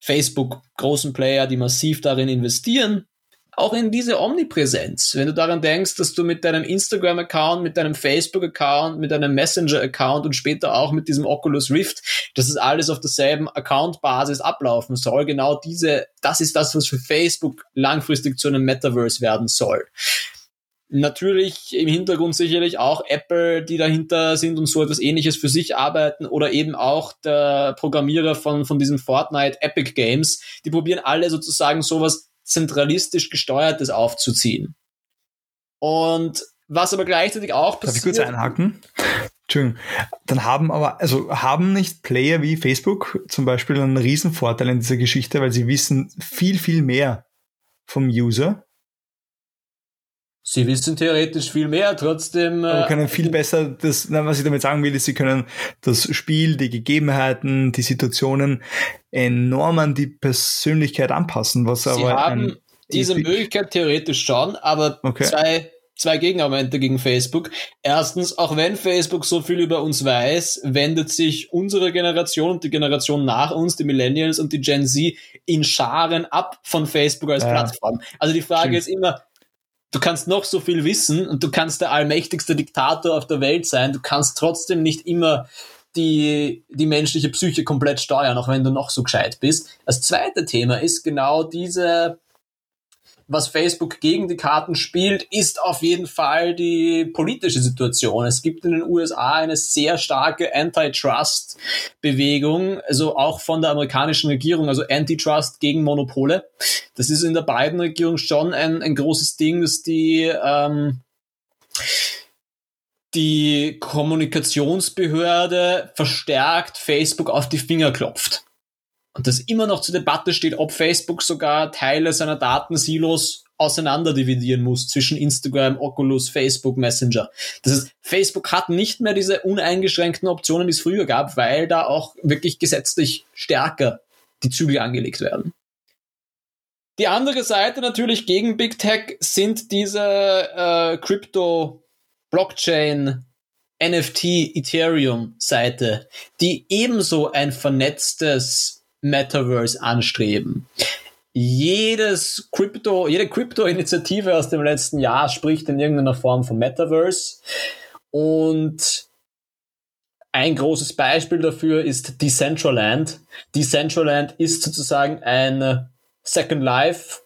Facebook, großen Player, die massiv darin investieren, auch in diese Omnipräsenz. Wenn du daran denkst, dass du mit deinem Instagram-Account, mit deinem Facebook-Account, mit deinem Messenger-Account und später auch mit diesem Oculus Rift, dass es alles auf derselben Account-Basis ablaufen soll, genau diese, das ist das, was für Facebook langfristig zu einem Metaverse werden soll. Natürlich im Hintergrund sicherlich auch Apple, die dahinter sind und so etwas ähnliches für sich arbeiten oder eben auch der Programmierer von, von diesem Fortnite Epic Games. Die probieren alle sozusagen sowas zentralistisch gesteuertes aufzuziehen. Und was aber gleichzeitig auch passiert. Darf ich kurz einhaken? Entschuldigung. Dann haben aber, also haben nicht Player wie Facebook zum Beispiel einen riesen Vorteil in dieser Geschichte, weil sie wissen viel, viel mehr vom User Sie wissen theoretisch viel mehr, trotzdem. Aber äh, können viel besser, das, was ich damit sagen will, ist, sie können das Spiel, die Gegebenheiten, die Situationen enorm an die Persönlichkeit anpassen, was sie aber. Sie haben diese Möglichkeit theoretisch schon, aber okay. zwei, zwei Gegenargumente gegen Facebook. Erstens, auch wenn Facebook so viel über uns weiß, wendet sich unsere Generation und die Generation nach uns, die Millennials und die Gen Z, in Scharen ab von Facebook als ja. Plattform. Also die Frage Stimmt. ist immer, du kannst noch so viel wissen und du kannst der allmächtigste Diktator auf der Welt sein, du kannst trotzdem nicht immer die, die menschliche Psyche komplett steuern, auch wenn du noch so gescheit bist. Das zweite Thema ist genau diese, was Facebook gegen die Karten spielt, ist auf jeden Fall die politische Situation. Es gibt in den USA eine sehr starke Antitrust-Bewegung, also auch von der amerikanischen Regierung, also Antitrust gegen Monopole. Das ist in der beiden Regierung schon ein, ein großes Ding, dass die ähm, die Kommunikationsbehörde verstärkt Facebook auf die Finger klopft. Und das immer noch zur Debatte steht, ob Facebook sogar Teile seiner Datensilos auseinanderdividieren muss zwischen Instagram, Oculus, Facebook, Messenger. Das heißt, Facebook hat nicht mehr diese uneingeschränkten Optionen, die es früher gab, weil da auch wirklich gesetzlich stärker die Zügel angelegt werden. Die andere Seite natürlich gegen Big Tech sind diese äh, Crypto, Blockchain, NFT, Ethereum Seite, die ebenso ein vernetztes Metaverse anstreben. Jedes Crypto, jede Krypto-Initiative aus dem letzten Jahr spricht in irgendeiner Form von Metaverse. Und ein großes Beispiel dafür ist Decentraland. Decentraland ist sozusagen ein Second Life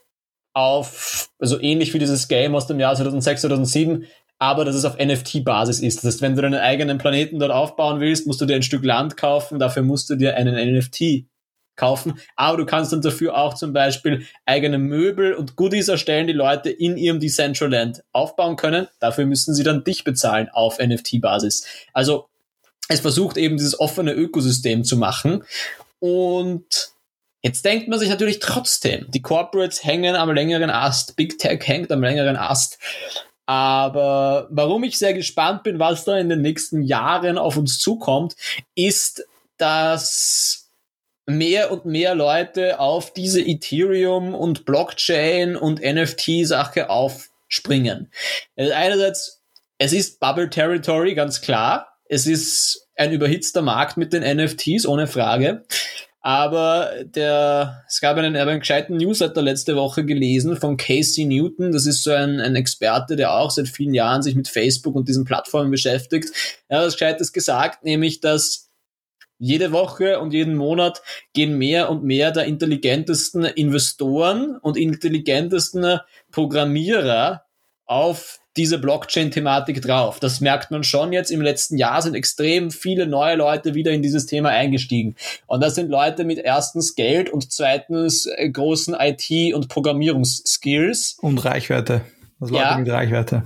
auf, also ähnlich wie dieses Game aus dem Jahr 2006, 2007, aber dass es auf NFT-Basis ist. Das heißt, wenn du deinen eigenen Planeten dort aufbauen willst, musst du dir ein Stück Land kaufen, dafür musst du dir einen NFT kaufen, aber du kannst dann dafür auch zum Beispiel eigene Möbel und Goodies erstellen, die Leute in ihrem Decentraland aufbauen können. Dafür müssen sie dann dich bezahlen auf NFT-Basis. Also es versucht eben dieses offene Ökosystem zu machen und Jetzt denkt man sich natürlich trotzdem, die Corporates hängen am längeren Ast, Big Tech hängt am längeren Ast. Aber warum ich sehr gespannt bin, was da in den nächsten Jahren auf uns zukommt, ist, dass mehr und mehr Leute auf diese Ethereum und Blockchain und NFT-Sache aufspringen. Also einerseits, es ist Bubble Territory, ganz klar. Es ist ein überhitzter Markt mit den NFTs, ohne Frage. Aber der, es gab einen, einen gescheiten Newsletter letzte Woche gelesen von Casey Newton. Das ist so ein, ein Experte, der auch seit vielen Jahren sich mit Facebook und diesen Plattformen beschäftigt. Er hat was Gescheites gesagt, nämlich, dass jede Woche und jeden Monat gehen mehr und mehr der intelligentesten Investoren und intelligentesten Programmierer auf diese Blockchain-Thematik drauf. Das merkt man schon jetzt. Im letzten Jahr sind extrem viele neue Leute wieder in dieses Thema eingestiegen. Und das sind Leute mit erstens Geld und zweitens äh, großen IT- und Programmierungsskills. Und Reichweite. Also Leute ja. mit Reichweite.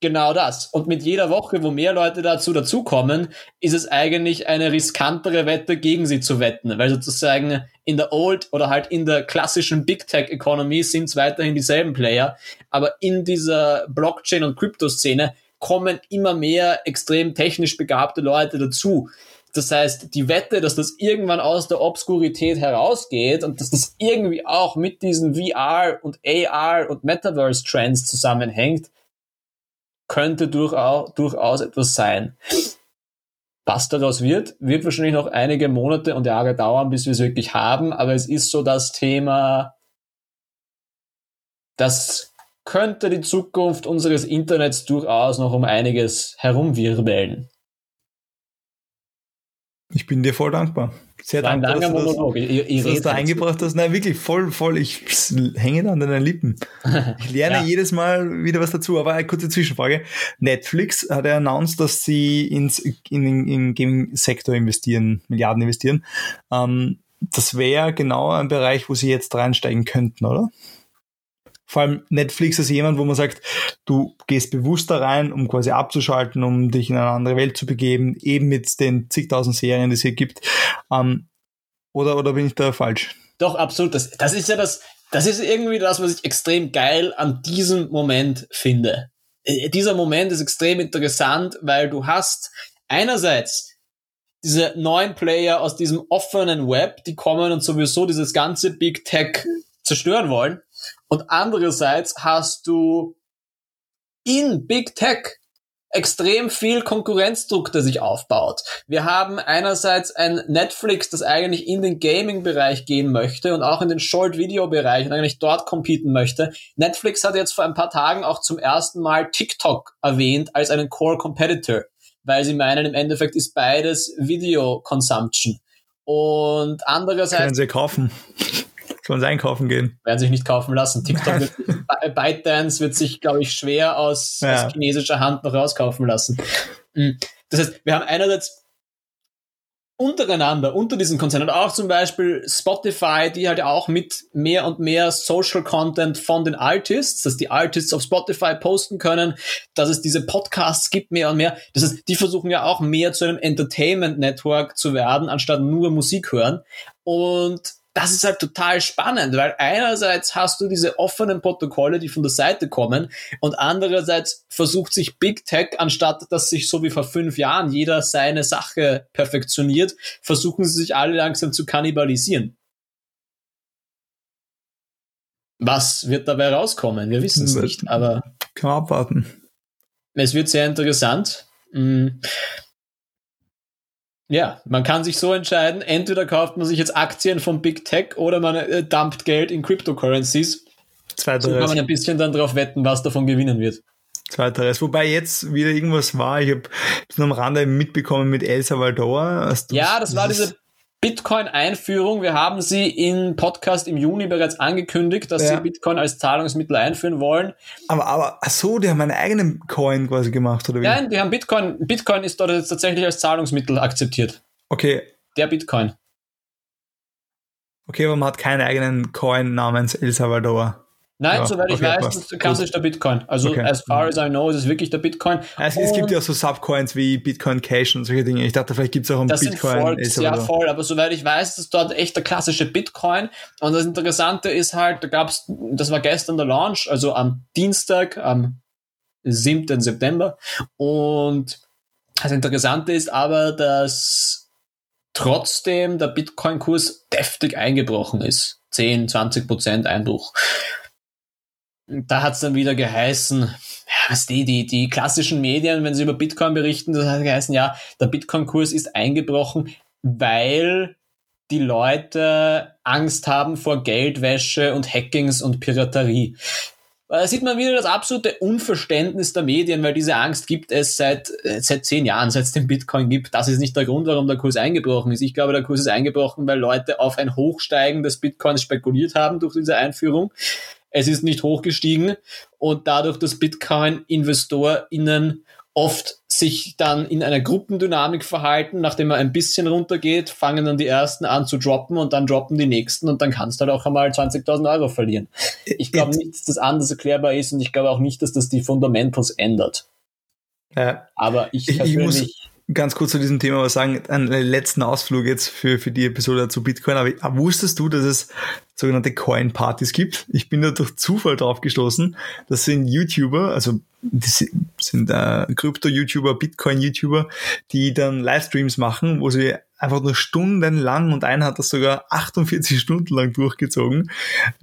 Genau das. Und mit jeder Woche, wo mehr Leute dazu dazukommen, ist es eigentlich eine riskantere Wette, gegen sie zu wetten. Weil sozusagen in der Old oder halt in der klassischen Big Tech Economy sind es weiterhin dieselben Player. Aber in dieser Blockchain- und Krypto-Szene kommen immer mehr extrem technisch begabte Leute dazu. Das heißt, die Wette, dass das irgendwann aus der Obskurität herausgeht und dass das irgendwie auch mit diesen VR und AR und Metaverse Trends zusammenhängt, könnte durchaus, durchaus etwas sein. Was daraus wird, wird wahrscheinlich noch einige Monate und Jahre dauern, bis wir es wirklich haben, aber es ist so das Thema, das könnte die Zukunft unseres Internets durchaus noch um einiges herumwirbeln. Ich bin dir voll dankbar. Sehr dankbar, dass, Monolog. Das, ich, ich dass du da eingebracht hast. Nein, wirklich voll, voll. Ich hänge da an deinen Lippen. Ich lerne ja. jedes Mal wieder was dazu. Aber eine kurze Zwischenfrage. Netflix hat ja announced, dass sie ins, in, in, in Gaming-Sektor investieren, Milliarden investieren. Ähm, das wäre genau ein Bereich, wo sie jetzt reinsteigen könnten, oder? Vor allem Netflix ist jemand, wo man sagt, du gehst bewusst da rein, um quasi abzuschalten, um dich in eine andere Welt zu begeben, eben mit den zigtausend Serien, die es hier gibt. Ähm, oder, oder bin ich da falsch? Doch, absolut. Das, das ist ja das, das ist irgendwie das, was ich extrem geil an diesem Moment finde. Äh, dieser Moment ist extrem interessant, weil du hast einerseits diese neuen Player aus diesem offenen Web, die kommen und sowieso dieses ganze Big Tech zerstören wollen. Und andererseits hast du in Big Tech extrem viel Konkurrenzdruck, der sich aufbaut. Wir haben einerseits ein Netflix, das eigentlich in den Gaming-Bereich gehen möchte und auch in den Short-Video-Bereich und eigentlich dort competen möchte. Netflix hat jetzt vor ein paar Tagen auch zum ersten Mal TikTok erwähnt als einen Core-Competitor, weil sie meinen, im Endeffekt ist beides Video-Consumption. Und andererseits... Können sie kaufen. Sollen sie einkaufen gehen? Werden sich nicht kaufen lassen. TikTok wird, ByteDance wird sich, glaube ich, schwer aus, ja. aus chinesischer Hand noch rauskaufen lassen. Mhm. Das heißt, wir haben einerseits untereinander, unter diesen Konzernen, auch zum Beispiel Spotify, die halt auch mit mehr und mehr Social Content von den Artists, dass die Artists auf Spotify posten können, dass es diese Podcasts gibt, mehr und mehr. Das heißt, die versuchen ja auch mehr zu einem Entertainment Network zu werden, anstatt nur Musik hören. Und das ist halt total spannend, weil einerseits hast du diese offenen Protokolle, die von der Seite kommen, und andererseits versucht sich Big Tech, anstatt dass sich so wie vor fünf Jahren jeder seine Sache perfektioniert, versuchen sie sich alle langsam zu kannibalisieren. Was wird dabei rauskommen? Wir wissen es nicht, aber. Kann abwarten. Es wird sehr interessant. Mm. Ja, man kann sich so entscheiden, entweder kauft man sich jetzt Aktien von Big Tech oder man äh, dumpt Geld in Cryptocurrencies. Zweiteres. So kann man ein bisschen dann drauf wetten, was davon gewinnen wird. Zweiteres. Wobei jetzt wieder irgendwas war, ich habe es am Rande mitbekommen mit El Salvador. Ja, das war diese Bitcoin-Einführung. Wir haben sie im Podcast im Juni bereits angekündigt, dass ja. sie Bitcoin als Zahlungsmittel einführen wollen. Aber, aber, ach so, die haben einen eigenen Coin quasi gemacht, oder wie? Nein, die haben Bitcoin, Bitcoin ist dort jetzt tatsächlich als Zahlungsmittel akzeptiert. Okay. Der Bitcoin. Okay, aber man hat keinen eigenen Coin namens El Salvador. Nein, ja, soweit ich weiß, passt. das klassisch der Bitcoin. Also okay. as far as I know, ist es wirklich der Bitcoin. Also, es gibt ja so Subcoins wie Bitcoin Cash und solche Dinge. Ich dachte, vielleicht gibt es auch einen das Bitcoin. Das sind ja, voll, aber soweit ich weiß, ist dort echt der klassische Bitcoin. Und das Interessante ist halt, da gab's, das war gestern der Launch, also am Dienstag, am 7. September. Und das Interessante ist aber, dass trotzdem der Bitcoin-Kurs deftig eingebrochen ist. 10, 20 Prozent Einbruch da hat es dann wieder geheißen, ja, was die, die, die klassischen Medien, wenn sie über Bitcoin berichten, das hat geheißen, ja, der Bitcoin-Kurs ist eingebrochen, weil die Leute Angst haben vor Geldwäsche und Hackings und Piraterie. Da sieht man wieder das absolute Unverständnis der Medien, weil diese Angst gibt es seit, äh, seit zehn Jahren, seit es den Bitcoin gibt. Das ist nicht der Grund, warum der Kurs eingebrochen ist. Ich glaube, der Kurs ist eingebrochen, weil Leute auf ein Hochsteigen des Bitcoins spekuliert haben durch diese Einführung es ist nicht hochgestiegen und dadurch, dass Bitcoin-InvestorInnen oft sich dann in einer Gruppendynamik verhalten, nachdem man ein bisschen runtergeht, fangen dann die ersten an zu droppen und dann droppen die nächsten und dann kannst du halt auch einmal 20.000 Euro verlieren. Ich glaube nicht, dass das anders erklärbar ist und ich glaube auch nicht, dass das die Fundamentals ändert. Ja. Aber ich, ich, ich muss ganz kurz zu diesem Thema was sagen, einen letzten Ausflug jetzt für, für die Episode zu Bitcoin. Aber wusstest du, dass es sogenannte Coin-Partys gibt? Ich bin da durch Zufall drauf gestoßen. Das sind YouTuber, also das sind äh, Krypto-YouTuber, Bitcoin-YouTuber, die dann Livestreams machen, wo sie einfach nur stundenlang und einer hat das sogar 48 Stunden lang durchgezogen.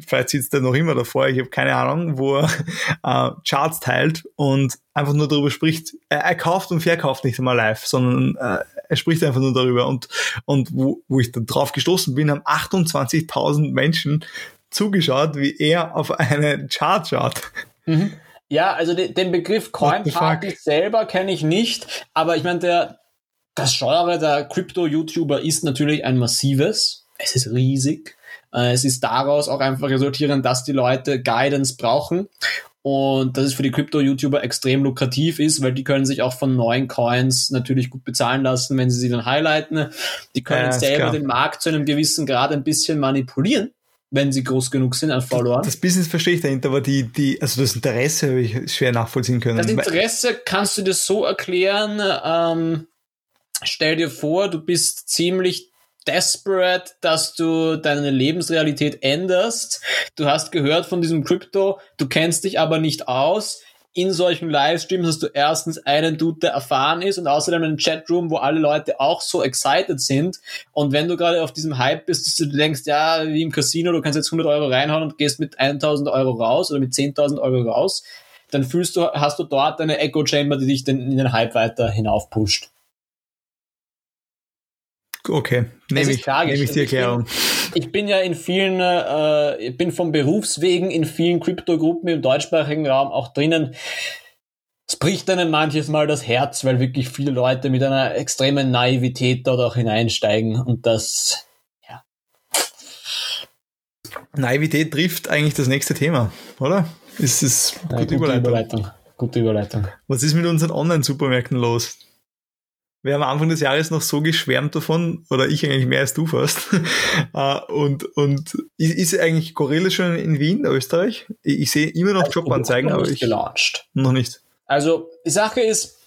Vielleicht sitzt er noch immer davor, ich habe keine Ahnung, wo er äh, Charts teilt und einfach nur darüber spricht. Er, er kauft und verkauft nicht einmal live, sondern äh, er spricht einfach nur darüber. Und, und wo, wo ich dann drauf gestoßen bin, haben 28.000 Menschen zugeschaut, wie er auf eine Chart schaut. Mhm. Ja, also den, den Begriff Coin Party selber kenne ich nicht, aber ich meine, der, das Genre der Crypto-YouTuber ist natürlich ein massives. Es ist riesig. Äh, es ist daraus auch einfach resultierend, dass die Leute Guidance brauchen. Und dass es für die Crypto-YouTuber extrem lukrativ ist, weil die können sich auch von neuen Coins natürlich gut bezahlen lassen, wenn sie sie dann highlighten. Die können ja, selber den Markt zu einem gewissen Grad ein bisschen manipulieren wenn sie groß genug sind an Followern. Das Business verstehe ich dahinter, aber die, die, also das Interesse habe ich schwer nachvollziehen können. Das Interesse kannst du dir so erklären, ähm, stell dir vor, du bist ziemlich desperate, dass du deine Lebensrealität änderst. Du hast gehört von diesem Krypto, du kennst dich aber nicht aus. In solchen Livestreams hast du erstens einen Dude, der erfahren ist und außerdem einen Chatroom, wo alle Leute auch so excited sind. Und wenn du gerade auf diesem Hype bist, dass du denkst, ja, wie im Casino, du kannst jetzt 100 Euro reinhauen und gehst mit 1000 Euro raus oder mit 10.000 Euro raus, dann fühlst du, hast du dort eine Echo Chamber, die dich in den Hype weiter hinaufpusht. Okay, nehme ich, nehm ich die Erklärung. Ich bin, ich bin ja in vielen, äh, ich bin vom Berufswegen in vielen Kryptogruppen im deutschsprachigen Raum auch drinnen. Es bricht einem manches Mal das Herz, weil wirklich viele Leute mit einer extremen Naivität dort auch hineinsteigen und das, ja. Naivität trifft eigentlich das nächste Thema, oder? Ist es gute, gute Überleitung. Überleitung. Gute Überleitung. Was ist mit unseren Online-Supermärkten los? Wir haben Anfang des Jahres noch so geschwärmt davon, oder ich eigentlich mehr als du fast. Äh, und, und ist eigentlich Gorilla schon in Wien, Österreich? Ich, sehe immer noch Jobanzeigen, aber ich. Gelauncht. Noch nicht. Also, die Sache ist,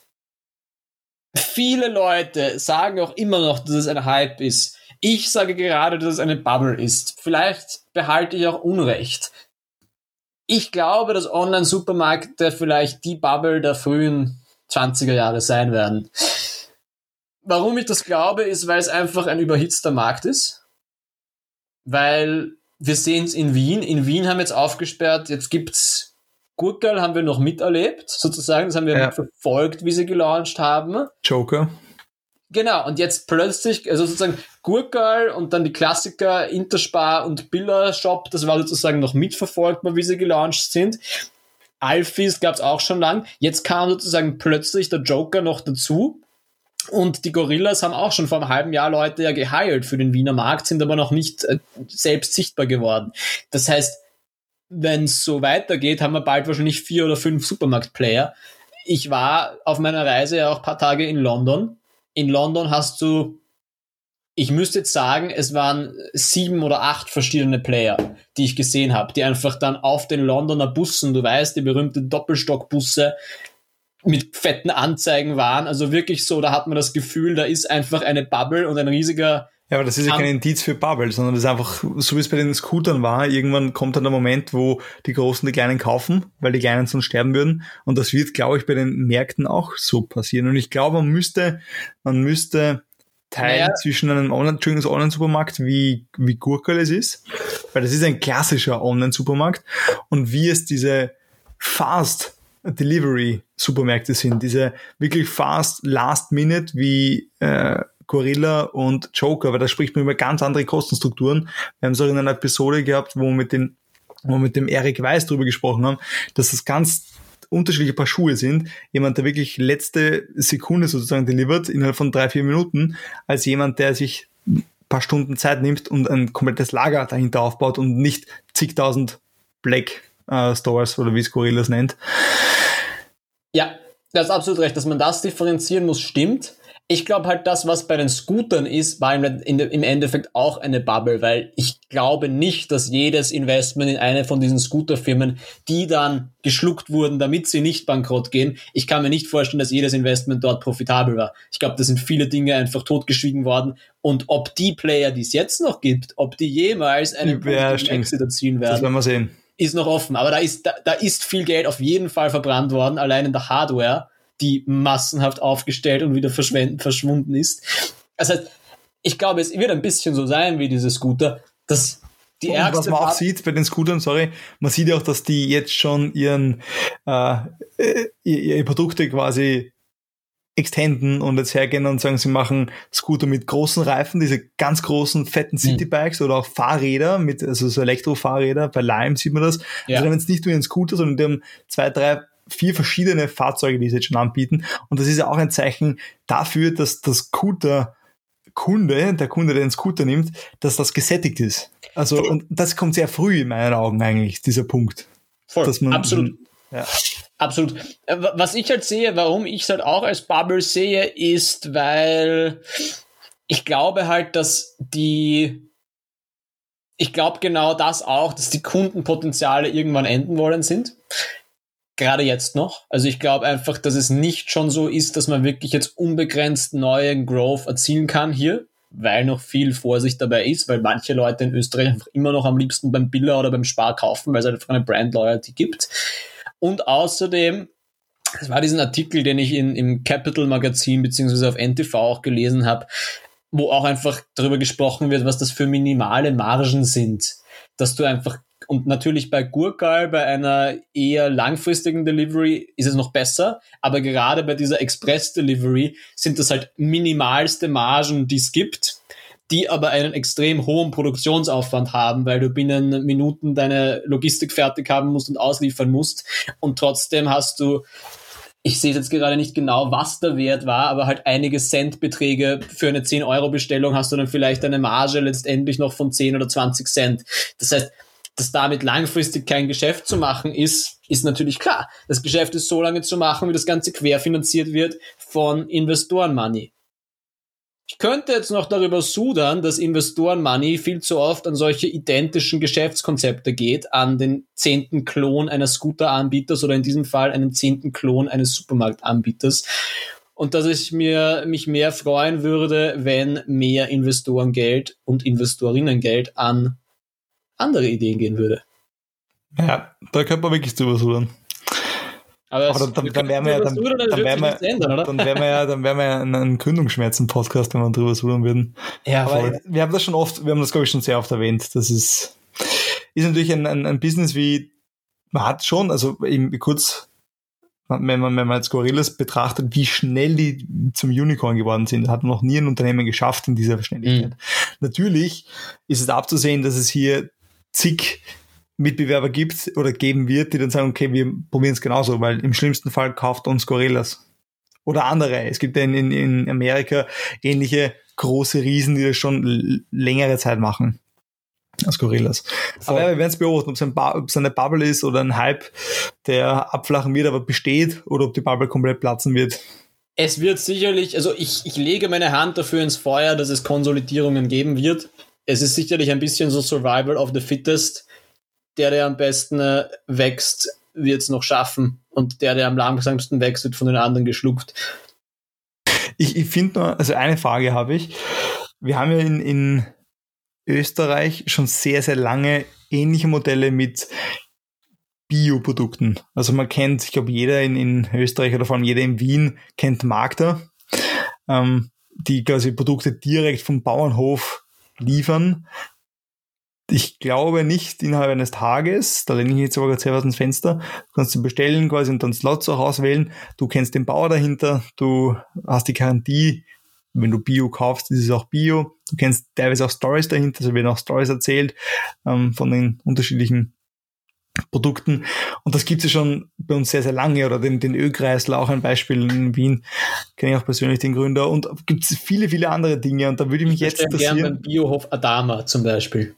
viele Leute sagen auch immer noch, dass es ein Hype ist. Ich sage gerade, dass es eine Bubble ist. Vielleicht behalte ich auch Unrecht. Ich glaube, dass Online-Supermärkte vielleicht die Bubble der frühen 20er Jahre sein werden. Warum ich das glaube, ist, weil es einfach ein überhitzter Markt ist. Weil wir sehen es in Wien. In Wien haben wir jetzt aufgesperrt, jetzt gibt's Gurkel haben wir noch miterlebt, sozusagen. Das haben wir ja. verfolgt, wie sie gelauncht haben. Joker. Genau, und jetzt plötzlich, also sozusagen Gurkel und dann die Klassiker Interspar und Biller Shop, das war sozusagen noch mitverfolgbar, wie sie gelauncht sind. Alphys gab es auch schon lang. Jetzt kam sozusagen plötzlich der Joker noch dazu. Und die Gorillas haben auch schon vor einem halben Jahr Leute ja geheilt für den Wiener Markt, sind aber noch nicht äh, selbst sichtbar geworden. Das heißt, wenn es so weitergeht, haben wir bald wahrscheinlich vier oder fünf Supermarkt-Player. Ich war auf meiner Reise ja auch ein paar Tage in London in London hast du, ich müsste jetzt sagen, es waren sieben oder acht verschiedene Player, die ich gesehen habe, die einfach dann auf den Londoner Bussen, du weißt, die berühmten Doppelstockbusse, mit fetten Anzeigen waren. Also wirklich so, da hat man das Gefühl, da ist einfach eine Bubble und ein riesiger ja, aber das ist ja kein Indiz für Bubble, sondern das ist einfach, so wie es bei den Scootern war, irgendwann kommt dann der Moment, wo die Großen die Kleinen kaufen, weil die Kleinen sonst sterben würden. Und das wird, glaube ich, bei den Märkten auch so passieren. Und ich glaube, man müsste, man müsste teilen naja. zwischen einem Online, Online-Supermarkt, wie, wie Gurkel es ist, weil das ist ein klassischer Online-Supermarkt und wie es diese Fast Delivery Supermärkte sind, diese wirklich fast Last Minute wie äh, Gorilla und Joker, weil da spricht man über ganz andere Kostenstrukturen. Wir haben es auch in einer Episode gehabt, wo wir mit, den, wo wir mit dem Eric Weiß drüber gesprochen haben, dass das ganz unterschiedliche Paar Schuhe sind. Jemand, der wirklich letzte Sekunde sozusagen delivert, innerhalb von drei, vier Minuten, als jemand, der sich paar Stunden Zeit nimmt und ein komplettes Lager dahinter aufbaut und nicht zigtausend Black äh, Stores oder wie es Gorillas nennt. Ja, das ist absolut recht, dass man das differenzieren muss, stimmt ich glaube halt, das, was bei den Scootern ist, war im Endeffekt auch eine Bubble, weil ich glaube nicht, dass jedes Investment in eine von diesen Scooterfirmen, die dann geschluckt wurden, damit sie nicht bankrott gehen, ich kann mir nicht vorstellen, dass jedes Investment dort profitabel war. Ich glaube, da sind viele Dinge einfach totgeschwiegen worden. Und ob die Player, die es jetzt noch gibt, ob die jemals einen ja, Exit erzielen werden, das werden wir sehen. Ist noch offen. Aber da ist, da, da ist viel Geld auf jeden Fall verbrannt worden, allein in der Hardware die massenhaft aufgestellt und wieder verschwunden ist. Das heißt, ich glaube, es wird ein bisschen so sein wie diese Scooter, dass die und was man auch sieht bei den Scootern, sorry, man sieht ja auch, dass die jetzt schon ihren äh, ihre Produkte quasi extenden und jetzt hergehen und sagen, sie machen Scooter mit großen Reifen, diese ganz großen, fetten mhm. Citybikes mhm. oder auch Fahrräder mit, also so Elektrofahrräder, bei Lime sieht man das. Ja. Also wenn es nicht nur ein Scooter, sondern die haben zwei, drei vier verschiedene Fahrzeuge, die sie jetzt schon anbieten. Und das ist ja auch ein Zeichen dafür, dass das Scooter Kunde, der Kunde, der den Scooter nimmt, dass das gesättigt ist. Also, und das kommt sehr früh in meinen Augen eigentlich, dieser Punkt. Voll, dass man, absolut. Ja. Absolut. Äh, was ich halt sehe, warum ich es halt auch als Bubble sehe, ist, weil ich glaube halt, dass die, ich glaube genau das auch, dass die Kundenpotenziale irgendwann enden wollen sind gerade jetzt noch. Also ich glaube einfach, dass es nicht schon so ist, dass man wirklich jetzt unbegrenzt neuen Growth erzielen kann hier, weil noch viel Vorsicht dabei ist, weil manche Leute in Österreich einfach immer noch am liebsten beim Biller oder beim Spar kaufen, weil es einfach eine Brand Loyalty gibt. Und außerdem, es war diesen Artikel, den ich in, im Capital Magazin beziehungsweise auf NTV auch gelesen habe, wo auch einfach darüber gesprochen wird, was das für minimale Margen sind. Dass du einfach und natürlich bei Gurkal, bei einer eher langfristigen Delivery ist es noch besser, aber gerade bei dieser Express Delivery sind das halt minimalste Margen, die es gibt, die aber einen extrem hohen Produktionsaufwand haben, weil du binnen Minuten deine Logistik fertig haben musst und ausliefern musst und trotzdem hast du ich sehe jetzt gerade nicht genau, was der Wert war, aber halt einige Centbeträge für eine 10-Euro-Bestellung hast du dann vielleicht eine Marge letztendlich noch von 10 oder 20 Cent. Das heißt, dass damit langfristig kein Geschäft zu machen ist, ist natürlich klar. Das Geschäft ist so lange zu machen, wie das Ganze querfinanziert wird von Investoren-Money. Ich könnte jetzt noch darüber sudern, dass Investoren-Money viel zu oft an solche identischen Geschäftskonzepte geht, an den zehnten Klon eines Scooter-Anbieters oder in diesem Fall einen zehnten Klon eines Supermarktanbieters. Und dass ich mir, mich mehr freuen würde, wenn mehr Investorengeld und Investorinnengeld an andere Ideen gehen würde. Ja, da könnte man wirklich drüber sudern. Aber, Aber dann, dann, wären wir ja, dann, dann, wären wir, ändern, dann wären wir ja, dann wären wir ja ein Gründungsschmerzen-Podcast, wenn wir drüber sudern würden. Ja, Aber voll. wir haben das schon oft, wir haben das glaube ich schon sehr oft erwähnt. Das ist, ist natürlich ein, ein, ein Business wie, man hat schon, also eben kurz, wenn man, wenn man jetzt Gorillas betrachtet, wie schnell die zum Unicorn geworden sind, hat noch nie ein Unternehmen geschafft in dieser Schnelligkeit. Mhm. Natürlich ist es abzusehen, dass es hier zig Mitbewerber gibt oder geben wird, die dann sagen, okay, wir probieren es genauso, weil im schlimmsten Fall kauft uns Gorillas. Oder andere. Es gibt ja in, in, in Amerika ähnliche große Riesen, die das schon längere Zeit machen als Gorillas. Voll. Aber ja, wir werden es beobachten, ob es, eine Bubble ist oder ein Hype, der abflachen wird, aber besteht, oder ob die Bubble komplett platzen wird. Es wird sicherlich, also ich, ich lege meine Hand dafür ins Feuer, dass es Konsolidierungen geben wird es ist sicherlich ein bisschen so Survival of the Fittest. Der, der am besten äh, wächst, wird es noch schaffen. Und der, der am langsamsten wächst, wird von den anderen geschluckt. Ich, ich finde nur, also eine Frage habe ich. Wir haben ja in, in Österreich schon sehr, sehr lange ähnliche Modelle mit Bioprodukten. Also man kennt, ich glaube, jeder in, in Österreich oder vor allem jeder in Wien kennt Magda, ähm, die quasi Produkte direkt vom Bauernhof liefern. Ich glaube nicht innerhalb eines Tages, da lehne ich jetzt aber sehr aus dem Fenster, du kannst sie bestellen quasi und dann Slots auch auswählen. Du kennst den Bauer dahinter, du hast die Garantie, wenn du Bio kaufst, ist es auch Bio. Du kennst teilweise auch Stories dahinter, also werden auch Stories erzählt ähm, von den unterschiedlichen Produkten. Und das gibt es ja schon bei uns sehr, sehr lange. Oder den, den Ölkreisler, auch ein Beispiel in Wien, kenne ich auch persönlich den Gründer. Und gibt es viele, viele andere Dinge. Und da würde ich mich ich jetzt interessieren. gerne beim Biohof Adama zum Beispiel.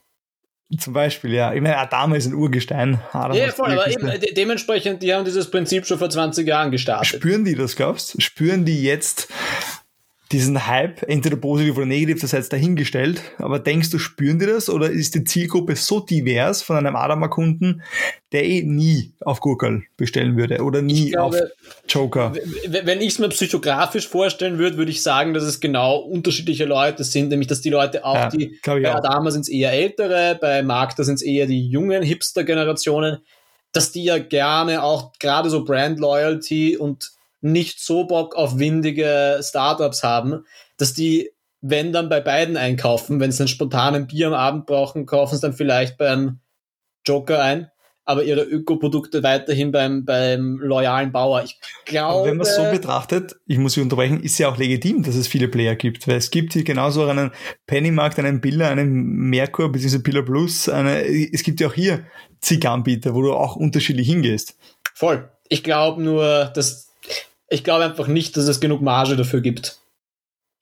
Zum Beispiel, ja. Ich meine, Adama ist ein Urgestein. Adam ja, voll, aber eben, dementsprechend, die haben dieses Prinzip schon vor 20 Jahren gestartet. Spüren die das, glaubst du? Spüren die jetzt, diesen Hype, entweder positiv oder negativ, das heißt dahingestellt, aber denkst du, spüren die das? Oder ist die Zielgruppe so divers von einem Adama-Kunden, der eh nie auf Google bestellen würde oder nie glaube, auf Joker? Wenn ich es mir psychografisch vorstellen würde, würde ich sagen, dass es genau unterschiedliche Leute sind, nämlich dass die Leute auch, ja, die bei Adama sind es eher ältere, bei Magda sind es eher die jungen Hipster-Generationen, dass die ja gerne auch gerade so Brand Loyalty und nicht so Bock auf windige Startups haben, dass die, wenn dann bei beiden einkaufen, wenn sie einen spontanen Bier am Abend brauchen, kaufen sie dann vielleicht beim Joker ein, aber ihre Ökoprodukte weiterhin beim, beim loyalen Bauer. Ich glaube. wenn man es so betrachtet, ich muss Sie unterbrechen, ist ja auch legitim, dass es viele Player gibt, weil es gibt hier genauso einen Pennymarkt, einen Biller, einen Merkur, beziehungsweise Biller Plus, eine, es gibt ja auch hier zig Anbieter, wo du auch unterschiedlich hingehst. Voll. Ich glaube nur, dass ich glaube einfach nicht, dass es genug Marge dafür gibt.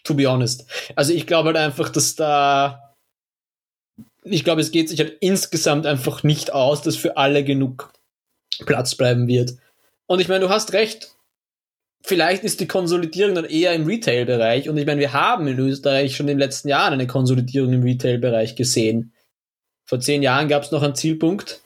To be honest. Also ich glaube halt einfach, dass da. Ich glaube, es geht sich halt insgesamt einfach nicht aus, dass für alle genug Platz bleiben wird. Und ich meine, du hast recht. Vielleicht ist die Konsolidierung dann eher im Retail-Bereich. Und ich meine, wir haben in Österreich schon in den letzten Jahren eine Konsolidierung im Retail-Bereich gesehen. Vor zehn Jahren gab es noch einen Zielpunkt.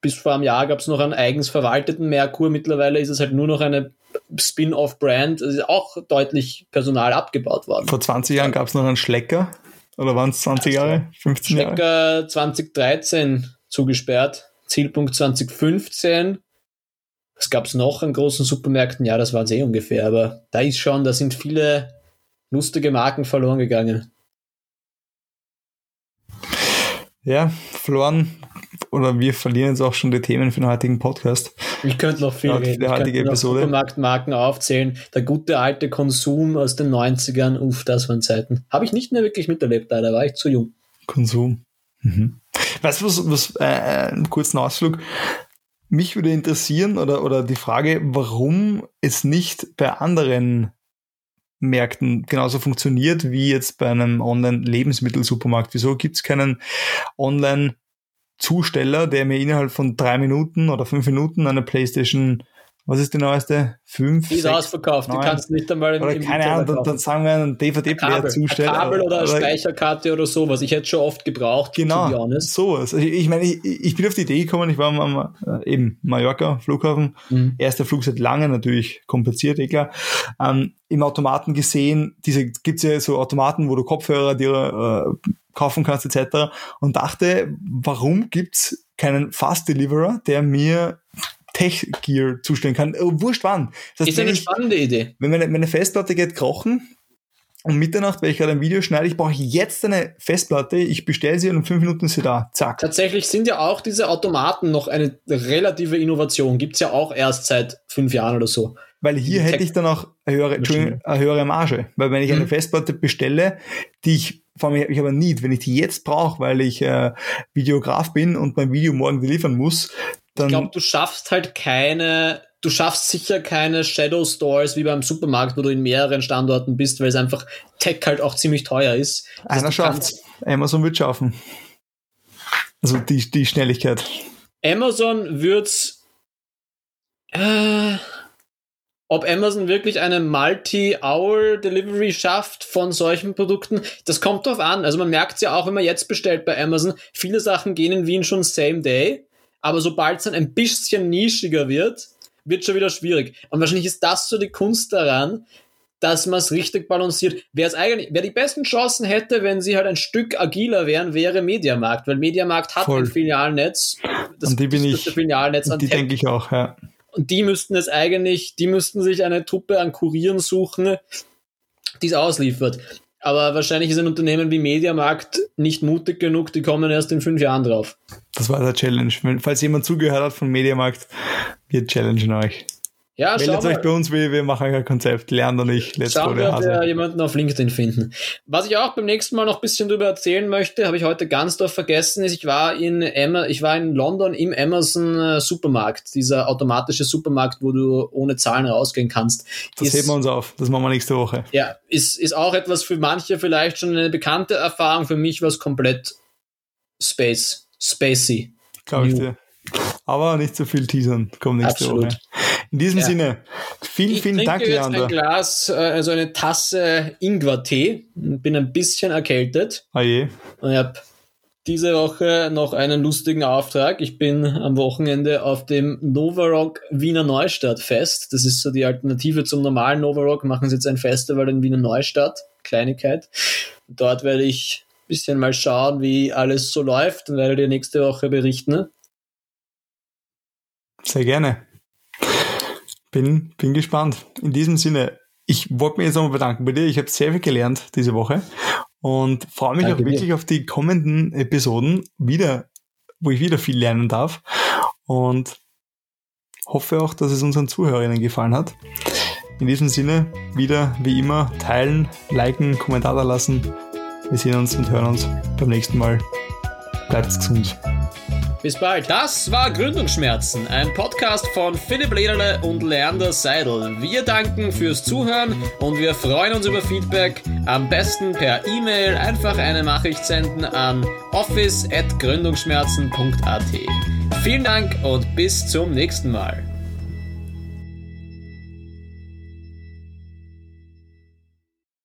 Bis vor einem Jahr gab es noch einen eigens verwalteten Merkur. Mittlerweile ist es halt nur noch eine Spin-off-Brand, ist auch deutlich Personal abgebaut worden. Vor 20 Jahren gab es noch einen Schlecker. Oder waren es 20 also, Jahre? 15 Schlecker Jahre? 2013 zugesperrt. Zielpunkt 2015. Was gab es noch an großen Supermärkten? Ja, das waren es eh ungefähr. Aber da ist schon, da sind viele lustige Marken verloren gegangen. Ja, verloren oder wir verlieren jetzt auch schon die Themen für den heutigen Podcast. Ich könnte noch viel reden. Der heutige ich. Supermarktmarken aufzählen. Der gute alte Konsum aus den 90ern, uff, das waren Zeiten. Habe ich nicht mehr wirklich miterlebt, leider war ich zu jung. Konsum. Mhm. Weißt du, was, was äh, einen kurzen Ausflug. Mich würde interessieren oder, oder die Frage, warum es nicht bei anderen Märkten genauso funktioniert wie jetzt bei einem Online-Lebensmittelsupermarkt. Wieso gibt es keinen Online- Zusteller, der mir innerhalb von drei Minuten oder fünf Minuten eine PlayStation was ist die neueste? Fünf? Die ist sechs, ausverkauft, neun, die kannst du nicht einmal im Oder im keine Ahnung, dann, dann, sagen wir einen DVD-Player zustellen. Ein Kabel oder, eine Speicherkarte oder sowas. Ich hätte schon oft gebraucht. Genau, sowas. Also ich meine, ich, ich, bin auf die Idee gekommen, ich war am, äh, eben Mallorca Flughafen. Mhm. Erster Flug seit langem, natürlich kompliziert, eh klar. Ähm, Im Automaten gesehen, diese gibt's ja so Automaten, wo du Kopfhörer dir äh, kaufen kannst etc. Und dachte, warum gibt's keinen Fast Deliverer, der mir Tech-Gear zustellen kann. Oh, wurscht wann. Das heißt, ist eine ich, spannende Idee. Wenn meine, meine Festplatte geht krochen, um Mitternacht, weil ich gerade ein Video schneide, ich brauche jetzt eine Festplatte, ich bestelle sie und in fünf Minuten ist sie da. Zack. Tatsächlich sind ja auch diese Automaten noch eine relative Innovation. Gibt es ja auch erst seit fünf Jahren oder so. Weil hier die hätte ich dann auch eine höhere, eine höhere Marge. Weil wenn ich eine mhm. Festplatte bestelle, die ich vor allem, ich habe ein Need, wenn ich die jetzt brauche, weil ich äh, Videograf bin und mein Video morgen liefern muss, dann. Ich glaube, du schaffst halt keine, du schaffst sicher keine Shadow Stores wie beim Supermarkt, wo du in mehreren Standorten bist, weil es einfach Tech halt auch ziemlich teuer ist. Das Einer schafft Amazon wird schaffen. Also die, die Schnelligkeit. Amazon wird's, äh, ob Amazon wirklich eine Multi-Hour-Delivery schafft von solchen Produkten, das kommt drauf an. Also man merkt es ja auch, wenn man jetzt bestellt bei Amazon, viele Sachen gehen in Wien schon same day aber sobald es dann ein bisschen nischiger wird, wird schon wieder schwierig. Und wahrscheinlich ist das so die Kunst daran, dass man es richtig balanciert. Wer es eigentlich, wer die besten Chancen hätte, wenn sie halt ein Stück agiler wären, wäre Mediamarkt, weil Mediamarkt hat Voll. ein Filialnetz. Das, und die bin ich, Filialnetz die denke ich auch, ja. Und die müssten es eigentlich, die müssten sich eine Truppe an Kurieren suchen, die es ausliefert. Aber wahrscheinlich ist ein Unternehmen wie Mediamarkt nicht mutig genug, die kommen erst in fünf Jahren drauf. Das war der Challenge. Falls jemand zugehört hat von Mediamarkt, wir challengen euch. Ja, Meldet euch bei uns, wir, wir machen ein Konzept, lernt und ich. Let's Schauen wir, ob wir jemanden auf LinkedIn finden. Was ich auch beim nächsten Mal noch ein bisschen drüber erzählen möchte, habe ich heute ganz doch vergessen, ist, ich war in Emma, ich war in London im Amazon äh, Supermarkt, dieser automatische Supermarkt, wo du ohne Zahlen rausgehen kannst. Das ist, heben wir uns auf, das machen wir nächste Woche. Ja, ist, ist auch etwas für manche vielleicht schon eine bekannte Erfahrung, für mich war es komplett Space, spacey. Glaube ich dir. Aber nicht so viel teasern, kommt nächste Absolut. Woche. In diesem ja. Sinne, vielen, vielen ich Dank, jetzt Leander. ein Glas, äh, also eine Tasse Ingwer-Tee. Bin ein bisschen erkältet. Ah je. Und ich habe diese Woche noch einen lustigen Auftrag. Ich bin am Wochenende auf dem Novarock Wiener Neustadt Fest. Das ist so die Alternative zum normalen Novarock. Machen sie jetzt ein Festival in Wiener Neustadt. Kleinigkeit. Dort werde ich ein bisschen mal schauen, wie alles so läuft und werde dir nächste Woche berichten. Sehr gerne. Bin, bin gespannt. In diesem Sinne, ich wollte mich jetzt nochmal bedanken bei dir. Ich habe sehr viel gelernt diese Woche und freue mich Danke auch wirklich dir. auf die kommenden Episoden wieder, wo ich wieder viel lernen darf und hoffe auch, dass es unseren Zuhörerinnen gefallen hat. In diesem Sinne, wieder wie immer teilen, liken, Kommentar da lassen. Wir sehen uns und hören uns beim nächsten Mal. Bleibt gesund. Bis bald. Das war Gründungsschmerzen, ein Podcast von Philipp Lederle und Leander Seidel. Wir danken fürs Zuhören und wir freuen uns über Feedback. Am besten per E-Mail einfach eine Nachricht senden an office.gründungsschmerzen.at. Vielen Dank und bis zum nächsten Mal.